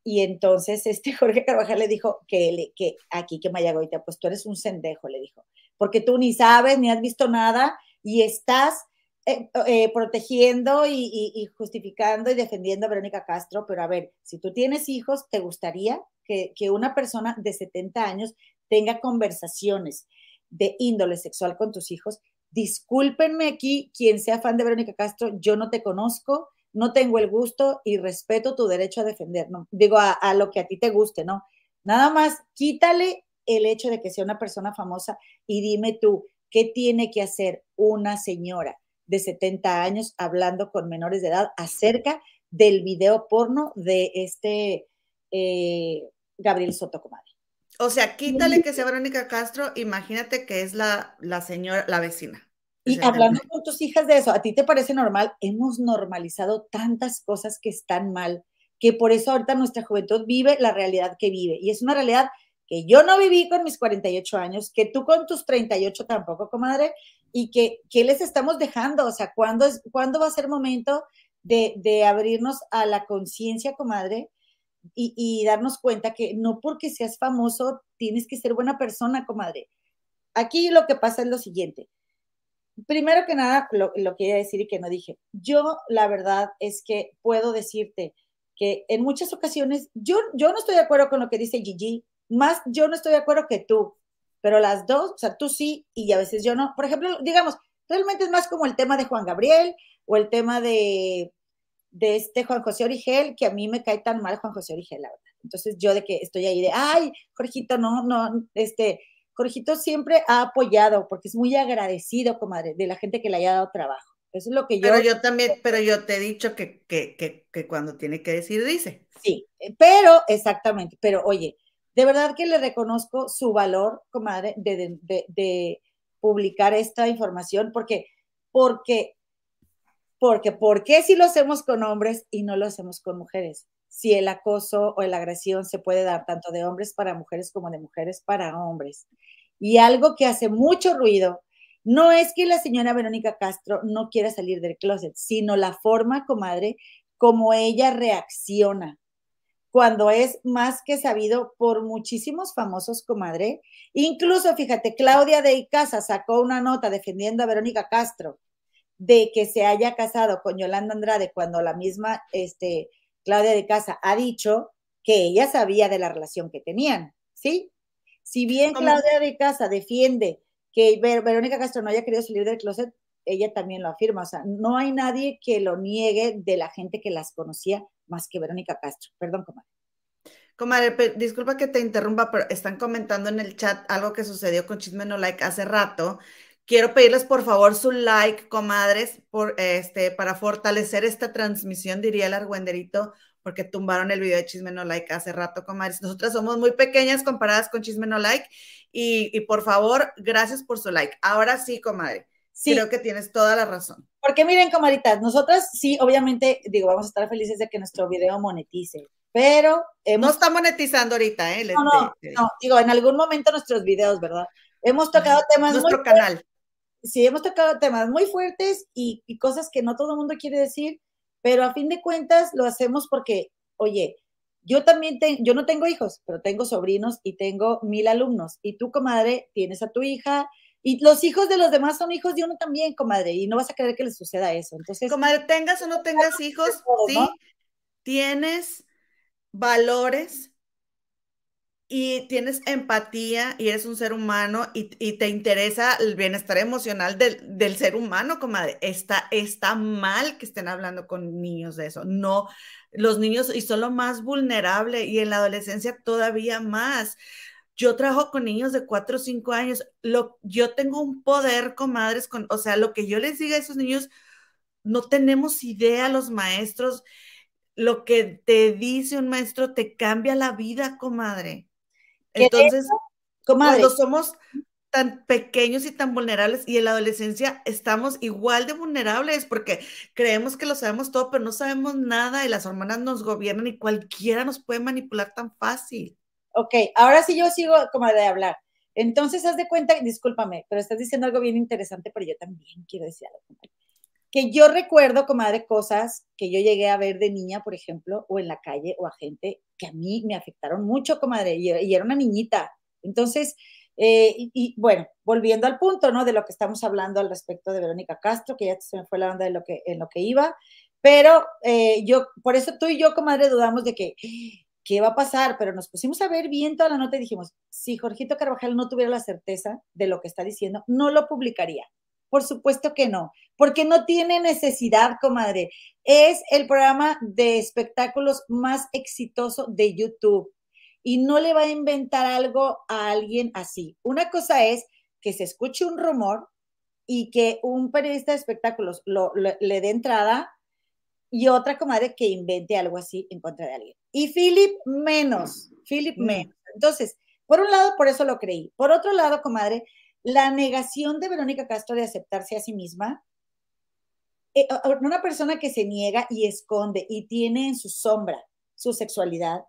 Y entonces este Jorge Carvajal le dijo que, le, que aquí que Mayagoitia, pues tú eres un sendejo, le dijo, porque tú ni sabes, ni has visto nada y estás eh, eh, protegiendo y, justificando y defendiendo a Verónica Castro, pero a ver, si tú tienes hijos, ¿te gustaría que, que una persona de 70 años tenga conversaciones de índole sexual con tus hijos? Discúlpenme aquí, quien sea fan de Verónica Castro, yo no te conozco, no tengo el gusto y respeto tu derecho a defender, ¿no? Digo, a, lo que a ti te guste, ¿no? Nada más, quítale el hecho de que sea una persona famosa y dime tú, ¿qué tiene que hacer una señora de 70 años hablando con menores de edad acerca del video porno de este eh, Gabriel Soto Comadre? O sea, quítale que sea Verónica Castro, imagínate que es la, la señora, la vecina. Y hablando con tus hijas de eso, ¿a ti te parece normal? Hemos normalizado tantas cosas que están mal, que por eso ahorita nuestra juventud vive la realidad que vive. Y es una realidad que yo no viví con mis 48 años, que tú con tus 38 tampoco, comadre, y que, ¿qué les estamos dejando? O sea, ¿cuándo, es, ¿cuándo va a ser momento de, de abrirnos a la conciencia, comadre? Y, y, darnos cuenta que no porque seas famoso tienes que ser buena persona, comadre. Aquí lo que pasa es lo siguiente. Primero que nada, lo, lo quería decir y que no dije. Yo, la verdad es que puedo decirte que en muchas ocasiones, yo, yo no estoy de acuerdo con lo que dice Gigi, más yo no estoy de acuerdo que tú, pero las dos, o sea, tú sí y a veces yo no. Por ejemplo, digamos, realmente es más como el tema de Juan Gabriel o el tema de, de este Juan José Origel, que a mí me cae tan mal Juan José Origel, la verdad. Entonces yo de que estoy ahí de, ay, Jorgito, no, no, este, Jorgito siempre ha apoyado porque es muy agradecido, comadre, de la gente que le haya dado trabajo. Eso es lo que yo... Pero yo también, pero yo te he dicho que, que, que, que cuando tiene que decir, dice. Sí, pero, exactamente, pero oye, de verdad que le reconozco su valor, comadre, de, de, de, de publicar esta información, porque, porque, porque, ¿por qué si lo hacemos con hombres y no lo hacemos con mujeres? Si el acoso o la agresión se puede dar tanto de hombres para mujeres como de mujeres para hombres. Y algo que hace mucho ruido, no es que la señora Verónica Castro no quiera salir del closet, sino la forma, comadre, como ella reacciona cuando es más que sabido por muchísimos famosos, comadre. Incluso, fíjate, Claudia de Icaza sacó una nota defendiendo a Verónica Castro de que se haya casado con Yolanda Andrade cuando la misma este, Claudia de Casa ha dicho que ella sabía de la relación que tenían, ¿sí? Si bien Claudia de Casa defiende que Verónica Castro no haya querido salir del closet, ella también lo afirma, o sea, no hay nadie que lo niegue de la gente que las conocía más que Verónica Castro. Perdón, comadre. Comadre, disculpa que te interrumpa, pero están comentando en el chat algo que sucedió con Chisme No Like hace rato. Quiero pedirles por favor su like, comadres, por, este, para fortalecer esta transmisión, diría el argüenderito, porque tumbaron el video de Chisme No Like hace rato, comadres. Nosotras somos muy pequeñas comparadas con Chisme No Like y, y por favor, gracias por su like. Ahora sí, comadre. Sí. Creo que tienes toda la razón. Porque miren, comaditas, nosotras sí, obviamente, digo, vamos a estar felices de que nuestro video monetice, pero... Hemos... No está monetizando ahorita, ¿eh? No, no, no, digo, en algún momento nuestros videos, ¿verdad? Hemos tocado temas Nuestro muy canal. Sí, hemos tocado temas muy fuertes y, y cosas que no todo el mundo quiere decir, pero a fin de cuentas lo hacemos porque, oye, yo también, te, yo no tengo hijos, pero tengo sobrinos y tengo mil alumnos. Y tú, comadre, tienes a tu hija, y los hijos de los demás son hijos de uno también, comadre, y no vas a querer que les suceda eso. Entonces, comadre, tengas o no tengas hijos, sí, tienes valores y tienes empatía y eres un ser humano y, te interesa el bienestar emocional del, ser humano, comadre. Está, está mal que estén hablando con niños de eso. No, los niños y son lo más vulnerable y en la adolescencia todavía más. Yo trabajo con niños de 4 o 5 años. Yo tengo un poder, comadres, con, o sea, lo que yo les diga a esos niños, no tenemos idea los maestros. Lo que te dice un maestro te cambia la vida, comadre. Entonces, comadre? cuando somos tan pequeños y tan vulnerables y en la adolescencia estamos igual de vulnerables porque creemos que lo sabemos todo, pero no sabemos nada y las hormonas nos gobiernan y cualquiera nos puede manipular tan fácil. Ok, ahora sí yo sigo como de hablar. Entonces, haz de cuenta, discúlpame, pero estás diciendo algo bien interesante, pero yo también quiero decir algo. Que yo recuerdo, comadre, cosas que yo llegué a ver de niña, por ejemplo, o en la calle, o a gente que a mí me afectaron mucho, comadre, y, y era una niñita. Entonces, eh, y, bueno, volviendo al punto, ¿no? De lo que estamos hablando al respecto de Verónica Castro, que ya se me fue la onda de lo que, en lo que iba, pero eh, yo, por eso tú y yo, comadre, dudamos de que ¿qué va a pasar? Pero nos pusimos a ver bien toda la nota y dijimos, si Jorgito Carvajal no tuviera la certeza de lo que está diciendo, no lo publicaría. Por supuesto que no, porque no tiene necesidad, comadre. Es el programa de espectáculos más exitoso de YouTube y no le va a inventar algo a alguien así. Una cosa es que se escuche un rumor y que un periodista de espectáculos lo, le dé entrada y otra comadre que invente algo así en contra de alguien. Y Philip menos, Philip Mm. menos. Entonces, por un lado, por eso lo creí. Por otro lado, comadre, la negación de Verónica Castro de aceptarse a sí misma, eh, una persona que se niega y esconde y tiene en su sombra su sexualidad,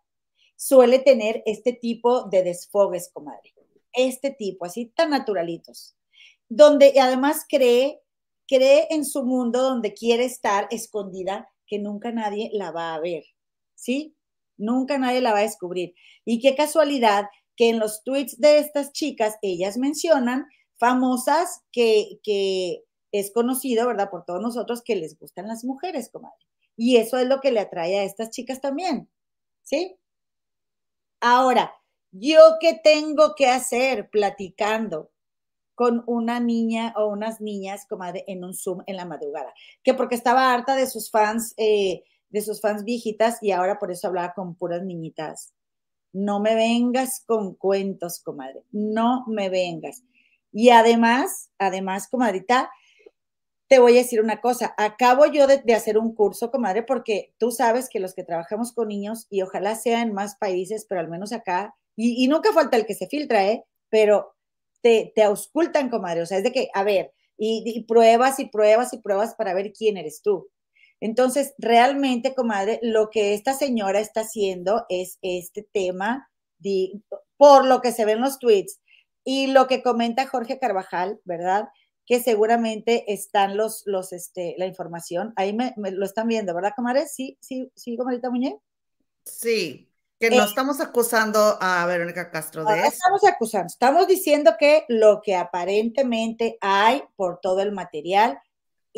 suele tener este tipo de desfogues, comadre. Este tipo, así tan naturalitos, donde además cree, cree en su mundo donde quiere estar escondida, que nunca nadie la va a ver, ¿sí? Nunca nadie la va a descubrir. Y qué casualidad que en los tweets de estas chicas, ellas mencionan famosas que, que es conocido, ¿verdad? Por todos nosotros que les gustan las mujeres, comadre. Y eso es lo que le atrae a estas chicas también, ¿sí? Ahora, ¿yo qué tengo que hacer platicando con una niña o unas niñas, comadre, en un Zoom en la madrugada? Que porque estaba harta de sus fans, eh, de sus fans viejitas y ahora por eso hablaba con puras niñitas. No me vengas con cuentos, comadre. No me vengas. Y además, además, comadrita, te voy a decir una cosa. Acabo yo de, hacer un curso, comadre, porque tú sabes que los que trabajamos con niños, y ojalá sea en más países, pero al menos acá, y, y nunca falta el que se filtra, ¿eh? Pero te, te auscultan, comadre. O sea, es de que, a ver, y, y pruebas y pruebas y pruebas para ver quién eres tú. Entonces, realmente, comadre, lo que esta señora está haciendo es este tema, de, por lo que se ven los tweets y lo que comenta Jorge Carvajal, ¿verdad? Que seguramente están los, los, este, la información. Ahí me, me lo están viendo, ¿verdad, comadre? Sí, sí, sí, comadrita Muñe. Sí, que no eh, estamos acusando a Verónica Castro de eso. estamos acusando, estamos diciendo que lo que aparentemente hay por todo el material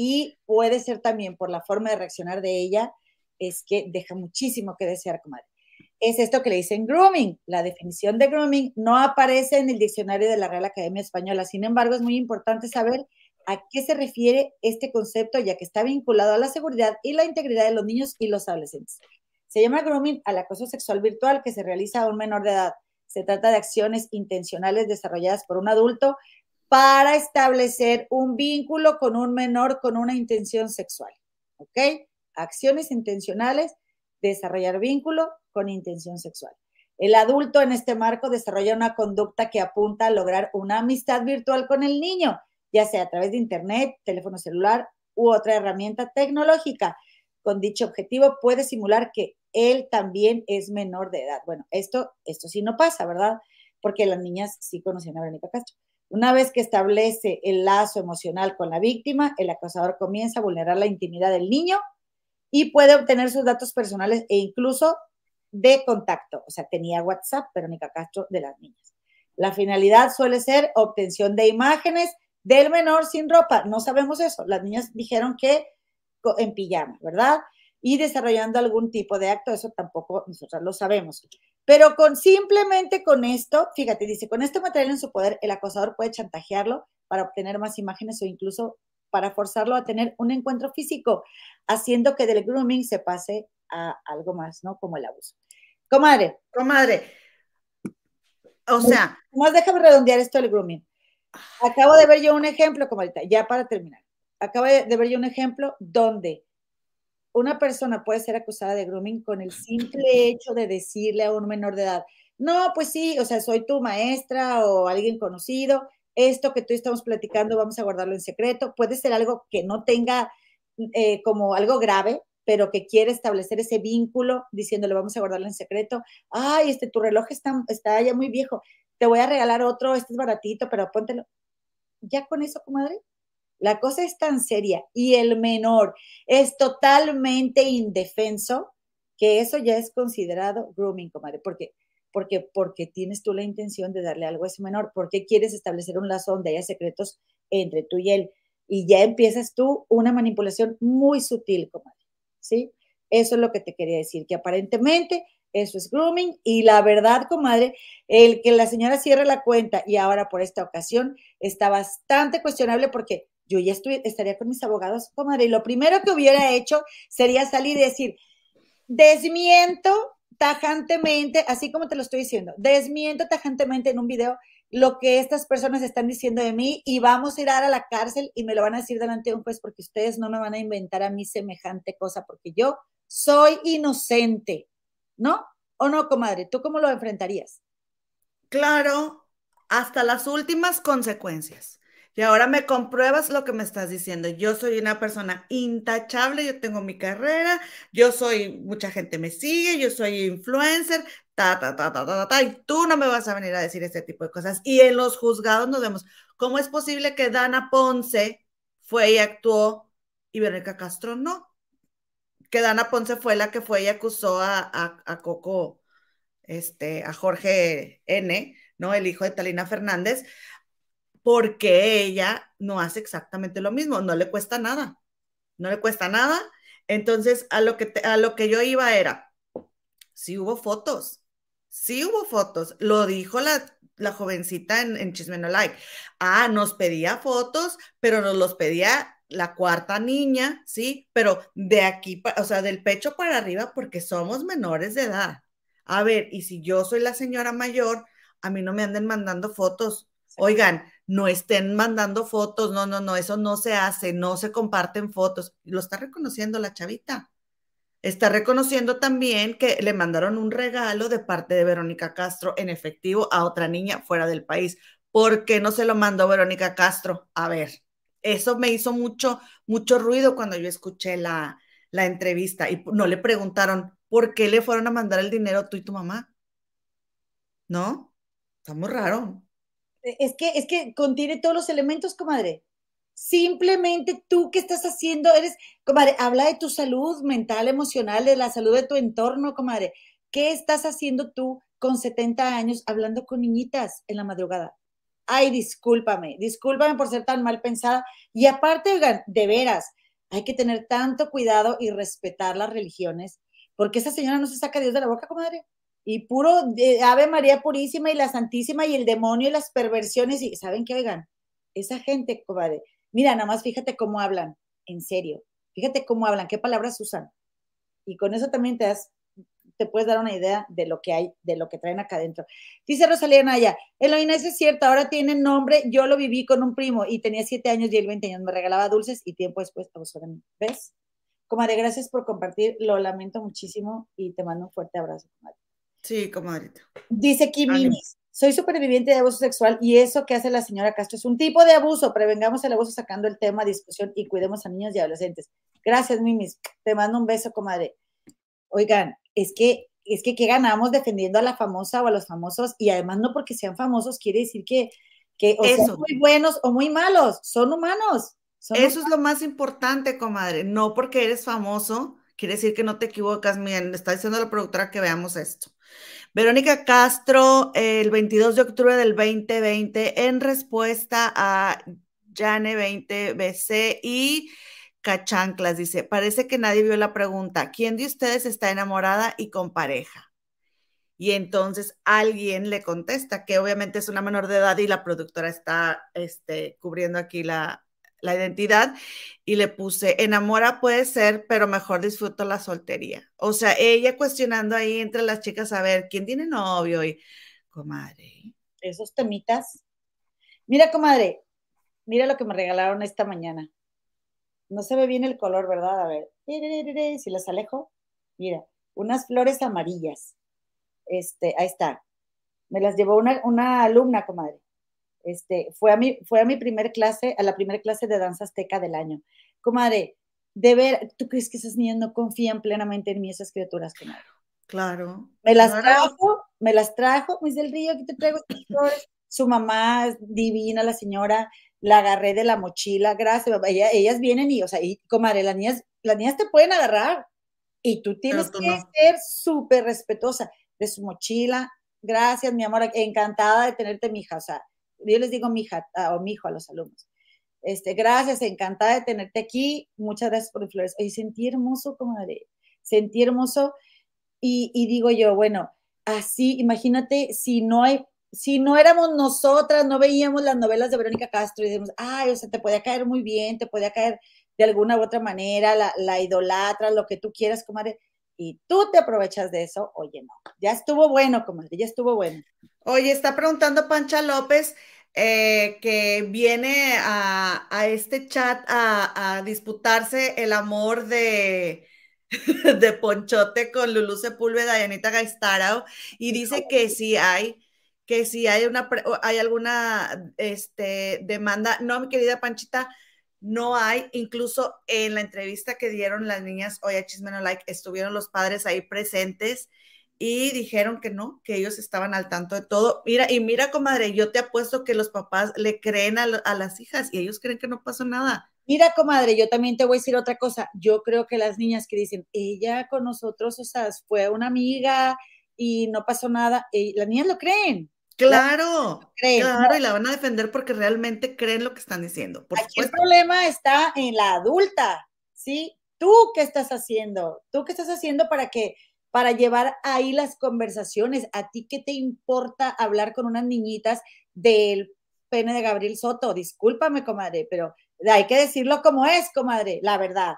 y puede ser también por la forma de reaccionar de ella, es que deja muchísimo que desear, comadre. Es esto que le dicen grooming. La definición de grooming no aparece en el diccionario de la Real Academia Española. Sin embargo, es muy importante saber a qué se refiere este concepto, ya que está vinculado a la seguridad y la integridad de los niños y los adolescentes. Se llama grooming al acoso sexual virtual que se realiza a un menor de edad. Se trata de acciones intencionales desarrolladas por un adulto para establecer un vínculo con un menor con una intención sexual. ¿Ok? Acciones intencionales, desarrollar vínculo con intención sexual. El adulto en este marco desarrolla una conducta que apunta a lograr una amistad virtual con el niño, ya sea a través de Internet, teléfono celular u otra herramienta tecnológica. Con dicho objetivo puede simular que él también es menor de edad. Bueno, esto, esto sí no pasa, ¿verdad? Porque las niñas sí conocían a Verónica Castro. Una vez que establece el lazo emocional con la víctima, el acosador comienza a vulnerar la intimidad del niño y puede obtener sus datos personales e incluso de contacto. O sea, tenía WhatsApp, Verónica Castro, de las niñas. La finalidad suele ser obtención de imágenes del menor sin ropa. No sabemos eso. Las niñas dijeron que en pijama, ¿verdad? Y desarrollando algún tipo de acto, eso tampoco nosotros lo sabemos. Pero con simplemente con esto, fíjate, dice, con este material en su poder, el acosador puede chantajearlo para obtener más imágenes o incluso para forzarlo a tener un encuentro físico, haciendo que del grooming se pase a algo más, ¿no? Como el abuso. Comadre. Comadre. O sea. Más déjame redondear esto del grooming. Acabo de ver yo un ejemplo, comadita, ya para terminar. Acabo de ver yo un ejemplo donde una persona puede ser acusada de grooming con el simple hecho de decirle a un menor de edad, no, pues sí, o sea, soy tu maestra o alguien conocido, esto que tú estamos platicando vamos a guardarlo en secreto, puede ser algo que no tenga eh, como algo grave, pero que quiere establecer ese vínculo diciéndole vamos a guardarlo en secreto, ay, este, tu reloj está, está ya muy viejo, te voy a regalar otro, este es baratito, pero póntelo. Ya con eso, comadre, la cosa es tan seria y el menor es totalmente indefenso que eso ya es considerado grooming, comadre, porque porque porque tienes tú la intención de darle algo a ese menor, porque quieres establecer un lazo donde haya secretos entre tú y él y ya empiezas tú una manipulación muy sutil, comadre. ¿Sí? Eso es lo que te quería decir, que aparentemente eso es grooming y la verdad, comadre, el que la señora cierre la cuenta y ahora por esta ocasión está bastante cuestionable porque yo ya estoy, estaría con mis abogados, comadre. Y lo primero que hubiera hecho sería salir y decir, desmiento tajantemente, así como te lo estoy diciendo, desmiento tajantemente en un video lo que estas personas están diciendo de mí y vamos a ir a la cárcel y me lo van a decir delante de un juez porque ustedes no me van a inventar a mí semejante cosa porque yo soy inocente, ¿no? ¿O no, comadre? ¿Tú cómo lo enfrentarías? Claro, hasta las últimas consecuencias. Y ahora me compruebas lo que me estás diciendo. Yo soy una persona intachable, yo tengo mi carrera, yo soy, mucha gente me sigue, yo soy influencer, ta, ta, ta, ta, ta, ta, y tú no me vas a venir a decir este tipo de cosas. Y en los juzgados nos vemos, ¿cómo es posible que Dana Ponce fue y actuó y Verónica Castro no? Que Dana Ponce fue la que fue y acusó a, a, a Coco, este, a Jorge N., ¿no? El hijo de Talina Fernández, porque ella no hace exactamente lo mismo, no le cuesta nada, no le cuesta nada. Entonces, a lo que, a lo que yo iba era, sí hubo fotos, sí hubo fotos, lo dijo la, la jovencita en, en Chismeno Like. Ah, nos pedía fotos, pero nos los pedía la cuarta niña, sí, pero de aquí, o sea, del pecho para arriba, porque somos menores de edad. A ver, y si yo soy la señora mayor, a mí no me anden mandando fotos. Oigan, no estén mandando fotos, no, no, no, eso no se hace, no se comparten fotos. Lo está reconociendo la chavita. Está reconociendo también que le mandaron un regalo de parte de Verónica Castro en efectivo a otra niña fuera del país. ¿Por qué no se lo mandó Verónica Castro? A ver, eso me hizo mucho, mucho ruido cuando yo escuché la, la entrevista y no le preguntaron por qué le fueron a mandar el dinero tú y tu mamá. ¿No? Está muy raro. Eh, es que, es que contiene todos los elementos, comadre. Simplemente tú que estás haciendo, eres, comadre, habla de tu salud mental, emocional, de la salud de tu entorno, comadre. ¿Qué estás haciendo tú con 70 años hablando con niñitas en la madrugada? Ay, discúlpame, discúlpame por ser tan mal pensada. Y aparte, oigan, de veras, hay que tener tanto cuidado y respetar las religiones, porque esa señora no se saca Dios de la boca, comadre y puro Ave María Purísima y la Santísima y el demonio y las perversiones. Y saben qué, oigan, esa gente, comadre, mira, nada más fíjate cómo hablan, en serio, fíjate cómo hablan, qué palabras usan. Y con eso también te das, te puedes dar una idea de lo que hay, de lo que traen acá adentro. Dice Rosalía Naya, Eloína, eso es cierto, ahora tiene nombre, yo lo viví con un primo y tenía siete años y él 20 años, me regalaba dulces y tiempo después abusó de mí. ¿Ves? Comadre, gracias por compartir, lo lamento muchísimo y te mando un fuerte abrazo, comadre. Sí, comadrita. Dice Kimi, soy superviviente de abuso sexual y eso que hace la señora Castro es un tipo de abuso. Prevengamos el abuso sacando el tema a discusión y cuidemos a niños y adolescentes. Gracias, Mimis. Te mando un beso, comadre. Oigan, es que es que ¿qué ganamos defendiendo a la famosa o a los famosos? Y además no porque sean famosos quiere decir que, que o son muy buenos o muy malos, son humanos. Eso es lo más importante, comadre. No porque eres famoso, quiere decir que no te equivocas. Miren, está diciendo la productora que veamos esto. Verónica Castro, el 22 de octubre del 2020, en respuesta a Jane 20 BC y Cachanclas, dice, parece que nadie vio la pregunta, ¿quién de ustedes está enamorada y con pareja? Y entonces alguien le contesta que obviamente es una menor de edad y la productora está este, cubriendo aquí la, la identidad y le puse, enamora puede ser, pero mejor disfruto la soltería. O sea, ella cuestionando ahí entre las chicas a ver quién tiene novio y, comadre. Esos temitas. Mira, comadre, mira lo que me regalaron esta mañana. No se ve bien el color, ¿verdad? A ver, si las alejo, mira, unas flores amarillas. Este, ahí está. Me las llevó una, una alumna, comadre. Este, fue, a mi, fue a mi primer clase, a la primera clase de danza azteca del año. Comadre, de ver, ¿tú crees que esas niñas no confían plenamente en mí, esas criaturas, comadre? Claro. Me las trajo, me las trajo, Luis del Río, aquí te traigo Su mamá es divina, la señora, la agarré de la mochila, gracias, ellas vienen y, o sea, y, comadre, las niñas, las niñas te pueden agarrar y tú tienes que ser súper respetuosa de su mochila. Gracias, mi amor, encantada de tenerte, mi hija, o sea, yo les digo mi hija o mi hijo a los alumnos. Este, gracias, encantada de tenerte aquí. Muchas gracias por flores. Oye, sentí hermoso, comadre. Sentí hermoso. Y, y digo yo, bueno, así, imagínate si no si no éramos nosotras, no veíamos las novelas de Verónica Castro y decimos, ay, o sea, te podía caer muy bien, te podía caer de alguna u otra manera, la, la idolatra, lo que tú quieras, comadre, y tú te aprovechas de eso, oye, no, ya estuvo bueno, comadre, ya estuvo bueno. Oye, está preguntando Pancha López, eh, que viene a, a este chat a, a, disputarse el amor de, de Ponchote con Lulú Sepúlveda y Anita Gaistarao, y dice que sí hay, que si hay una hay alguna este, demanda. No, mi querida Panchita, no hay. Incluso en la entrevista que dieron las niñas hoy a Chismeno Like, estuvieron los padres ahí presentes y dijeron que no, que ellos estaban al tanto de todo. Mira, y mira, comadre, yo te apuesto que los papás le creen a, a las hijas y ellos creen que no pasó nada. Mira, comadre, yo también te voy a decir otra cosa. Yo creo que las niñas que dicen, ella con nosotros, o sea, fue una amiga y no pasó nada, y las niñas lo creen. Claro, claro, y la van a defender porque realmente creen lo que están diciendo. Por Aquí el problema está en la adulta, ¿sí? ¿Tú qué estás haciendo? ¿Tú qué estás haciendo para que para llevar ahí las conversaciones. ¿A ti qué te importa hablar con unas niñitas del pene de Gabriel Soto? Discúlpame, comadre, pero hay que decirlo como es, comadre, la verdad.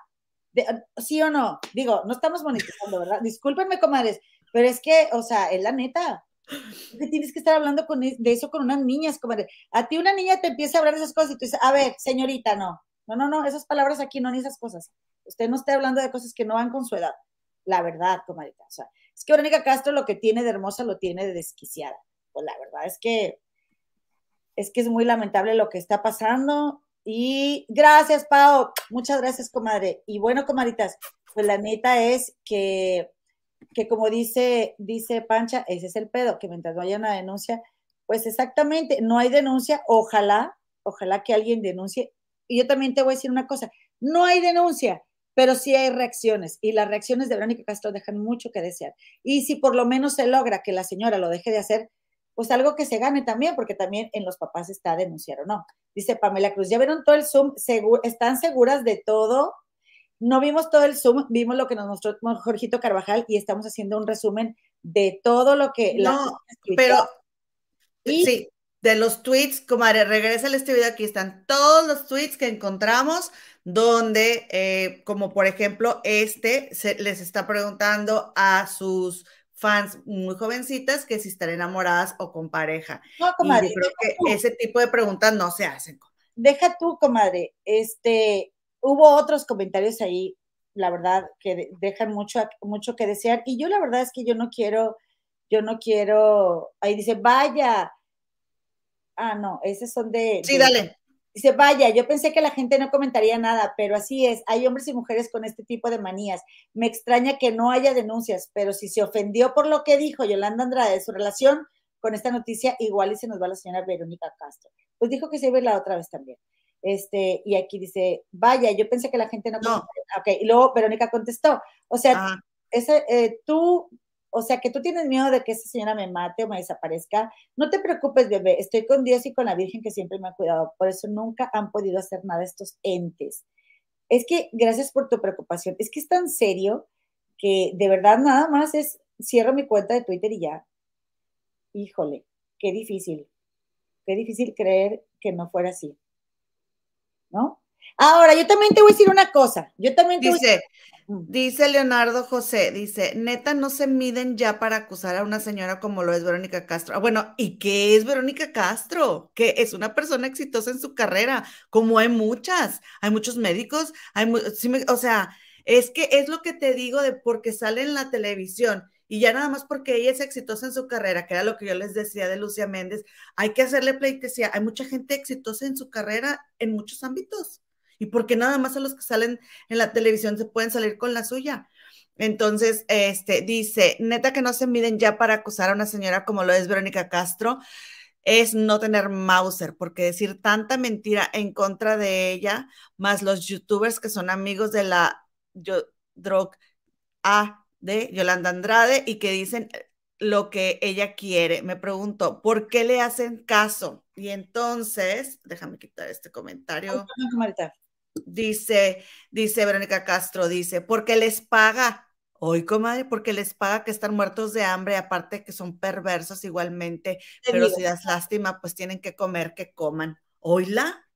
¿Sí o no? Digo, no estamos monetizando, ¿verdad? Discúlpenme, comadres, pero es que, o sea, es la neta. Tienes que estar hablando con, de eso con unas niñas, comadre. A ti una niña te empieza a hablar de esas cosas y tú dices, a ver, señorita, no. No, no, no, esas palabras aquí no, ni esas cosas. Usted no esté hablando de cosas que no van con su edad la verdad, comadita. Es que Verónica Castro lo que tiene de hermosa lo tiene de desquiciada. Pues la verdad es que es que es muy lamentable lo que está pasando. Y gracias, Pau. Muchas gracias, comadre. Y bueno, comadritas, pues la neta es que, que como dice, dice Pancha, ese es el pedo, que mientras no haya una denuncia, pues exactamente, no hay denuncia, ojalá, ojalá que alguien denuncie. Y yo también te voy a decir una cosa, no hay denuncia, pero sí hay reacciones y las reacciones de Verónica Castro dejan mucho que desear. Y si por lo menos se logra que la señora lo deje de hacer, pues algo que se gane también, porque también en los papás está denunciar o no. Dice Pamela Cruz, ¿ya vieron todo el Zoom? ¿Están seguras de todo? No vimos todo el Zoom, vimos lo que nos mostró Jorgito Carvajal y estamos haciendo un resumen de todo lo que... No, pero... Sí, de los tweets, comadre, regresa este video, aquí están todos los tweets que encontramos donde, eh, como por ejemplo, este se, les está preguntando a sus fans muy jovencitas que si están enamoradas o con pareja. No, comadre. Y yo creo que ese tipo de preguntas no se hacen. Deja tú, comadre. Este, hubo otros comentarios ahí, la verdad, que dejan mucho, mucho que desear. Y yo la verdad es que yo no quiero, yo no quiero, ahí dice, vaya. Ah, no, esos son de. Sí, dale. Dice, vaya, yo pensé que la gente no comentaría nada, pero así es, hay hombres y mujeres con este tipo de manías. Me extraña que no haya denuncias, pero si se ofendió por lo que dijo Yolanda Andrade de su relación con esta noticia, igual y se nos va la señora Verónica Castro. Pues dijo que se iba la otra vez también. Este, y aquí dice, vaya, yo pensé que la gente no, no. Ok, y luego Verónica contestó, o sea, ese, eh, tú o sea, que tú tienes miedo de que esa señora me mate o me desaparezca, no te preocupes, bebé, estoy con Dios y con la Virgen que siempre me ha cuidado, por eso nunca han podido hacer nada estos entes. Es que gracias por tu preocupación, es que es tan serio que de verdad nada más es, cierro mi cuenta de Twitter y ya. Híjole, qué difícil, qué difícil creer que no fuera así, ¿no? Ahora, yo también te voy a decir una cosa. Yo también te dice, voy a decir... dice Leonardo José, dice, neta, no se miden ya para acusar a una señora como lo es Verónica Castro. Ah, bueno, ¿y qué es Verónica Castro? Que es una persona exitosa en su carrera, como hay muchas. Hay muchos médicos, hay, o sea, es que es lo que te digo de porque sale en la televisión y ya nada más porque ella es exitosa en su carrera, que era lo que yo les decía de Lucia Méndez, hay que hacerle pleitesía. Hay mucha gente exitosa en su carrera en muchos ámbitos y porque nada más a los que salen en la televisión se pueden salir con la suya. Entonces, este, dice, neta que no se miden ya para acusar a una señora como lo es Verónica Castro, es no tener Mauser, porque decir tanta mentira en contra de ella, más los youtubers que son amigos de la yo, A de Yolanda Andrade y que dicen lo que ella quiere. Me pregunto, ¿por qué le hacen caso? Y entonces, déjame quitar este comentario. Dice, dice Verónica Castro, dice, porque les paga. Hoy, comadre, porque les paga que están muertos de hambre, aparte que son perversos igualmente, pero si das lástima, pues tienen que comer, que coman. Oíla.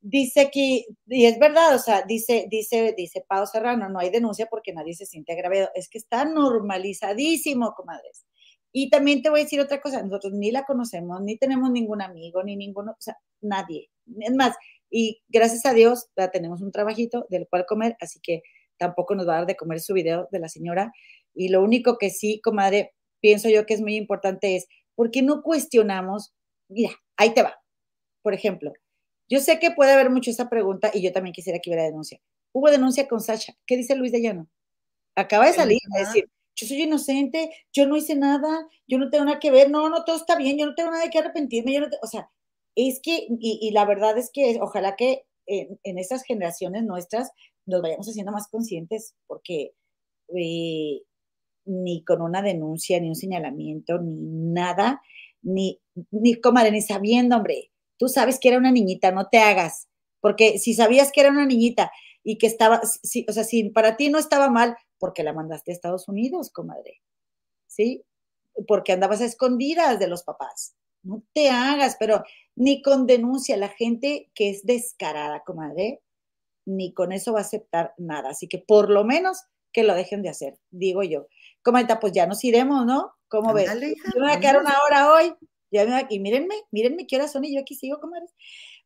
Dice que, y es verdad, o sea, dice, dice, dice Pau Serrano, no hay denuncia porque nadie se siente agraviado. Es que está normalizadísimo, comadres. Y también te voy a decir otra cosa, nosotros ni la conocemos, ni tenemos ningún amigo, ni ninguno, o sea, nadie. Es más, y gracias a Dios ya tenemos un trabajito del cual comer, así que tampoco nos va a dar de comer su video de la señora. Y lo único que sí, comadre, pienso yo que es muy importante es, ¿por qué no cuestionamos? Mira, ahí te va. Por ejemplo, yo sé que puede haber mucho esa pregunta y yo también quisiera que hubiera denuncia. Hubo denuncia con Sasha. ¿Qué dice Luis de Llano? Acaba de salir a decir, yo soy inocente, yo no hice nada, yo no tengo nada que ver, no, no, todo está bien, yo no tengo nada que arrepentirme, yo no o sea, es que, y, la verdad es que ojalá que en, en estas generaciones nuestras nos vayamos haciendo más conscientes, porque eh, ni con una denuncia, ni un señalamiento, ni nada, ni, ni, comadre, ni sabiendo, hombre, tú sabes que era una niñita, no te hagas, porque si sabías que era una niñita y que estaba, o sea, si para ti no estaba mal, porque la mandaste a Estados Unidos, comadre, ¿sí? Porque andabas a escondidas de los papás. No te hagas, pero ni con denuncia, la gente que es descarada, comadre, ni con eso va a aceptar nada. Así que por lo menos que lo dejen de hacer, digo yo. Comenta, pues ya nos iremos, ¿no? ¿Cómo ves? Yo me voy a quedar una hora hoy. Ya me y mírenme, mírenme qué horas son y yo aquí sigo, comadres.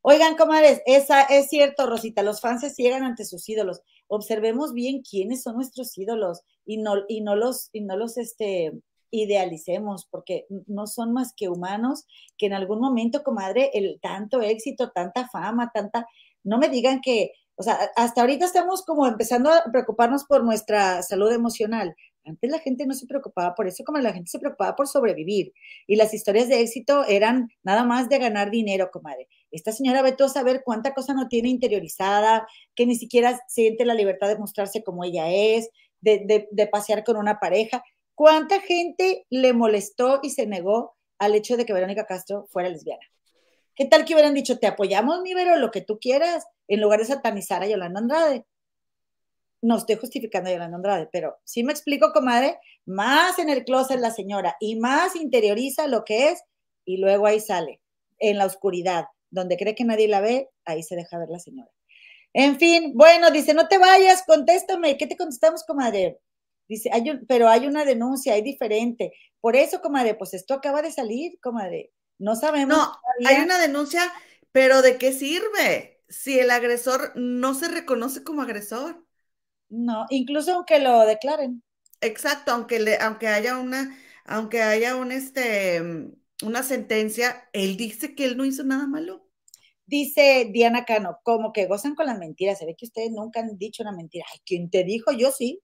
Oigan, comadres, esa es cierto, Rosita, los fans se ciegan ante sus ídolos. Observemos bien quiénes son nuestros ídolos y no, y no los, y no los este, idealicemos, porque no son más que humanos que en algún momento, comadre, el tanto éxito, tanta fama, tanta, no me digan que o sea, hasta ahorita estamos como empezando a preocuparnos por nuestra salud emocional. Antes la gente no se preocupaba por eso, como la gente se preocupaba por sobrevivir. Y las historias de éxito eran nada más de ganar dinero, comadre. Esta señora ve todo a saber cuánta cosa no tiene interiorizada, que ni siquiera siente la libertad de mostrarse como ella es, de, de pasear con una pareja. ¿Cuánta gente le molestó y se negó al hecho de que Verónica Castro fuera lesbiana? ¿Qué tal que hubieran dicho, te apoyamos, mi Vero, lo que tú quieras, en lugar de satanizar a Yolanda Andrade? No estoy justificando a Yolanda Andrade, pero sí me explico, comadre, más en el closet la señora y más interioriza lo que es y luego ahí sale, en la oscuridad, donde cree que nadie la ve, ahí se deja ver la señora. En fin, bueno, dice, no te vayas, contéstame. ¿Qué te contestamos, comadre? Dice, hay pero hay una denuncia, hay diferente. Por eso, comadre, pues esto acaba de salir, comadre. No sabemos. No, hay una denuncia, pero ¿de qué sirve? Si el agresor no se reconoce como agresor. No, incluso aunque lo declaren. Exacto, aunque le, aunque haya una, aunque haya un este una sentencia, él dice que él no hizo nada malo. Dice Diana Cano, como que gozan con las mentiras. Se ve que ustedes nunca han dicho una mentira. Ay, ¿quién te dijo? Yo sí.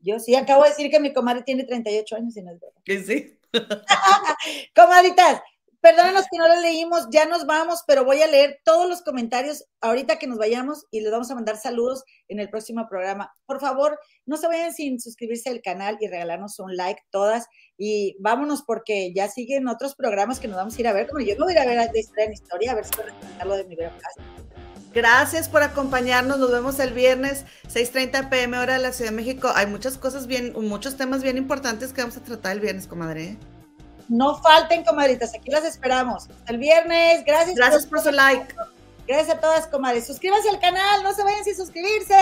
Yo sí. Acabo de decir que mi comadre tiene 38 años y no es verdad. Que sí. Comadritas, Perdónenos que no le leímos, ya nos vamos, pero voy a leer todos los comentarios ahorita que nos vayamos y les vamos a mandar saludos en el próximo programa. Por favor, no se vayan sin suscribirse al canal y regalarnos un like todas y vámonos porque ya siguen otros programas que nos vamos a ir a ver, como yo me voy a ir a ver de historia en historia, a ver si puedo lo de mi casa. Gracias por acompañarnos. Nos vemos el viernes, 6:30 pm, hora de la Ciudad de México. Hay muchas cosas bien, muchos temas bien importantes que vamos a tratar el viernes, comadre. No falten, comadritas, aquí las esperamos. Hasta el viernes. Gracias. Gracias por, su like. Gracias a todas, comadres. Suscríbanse al canal, no se vayan sin suscribirse.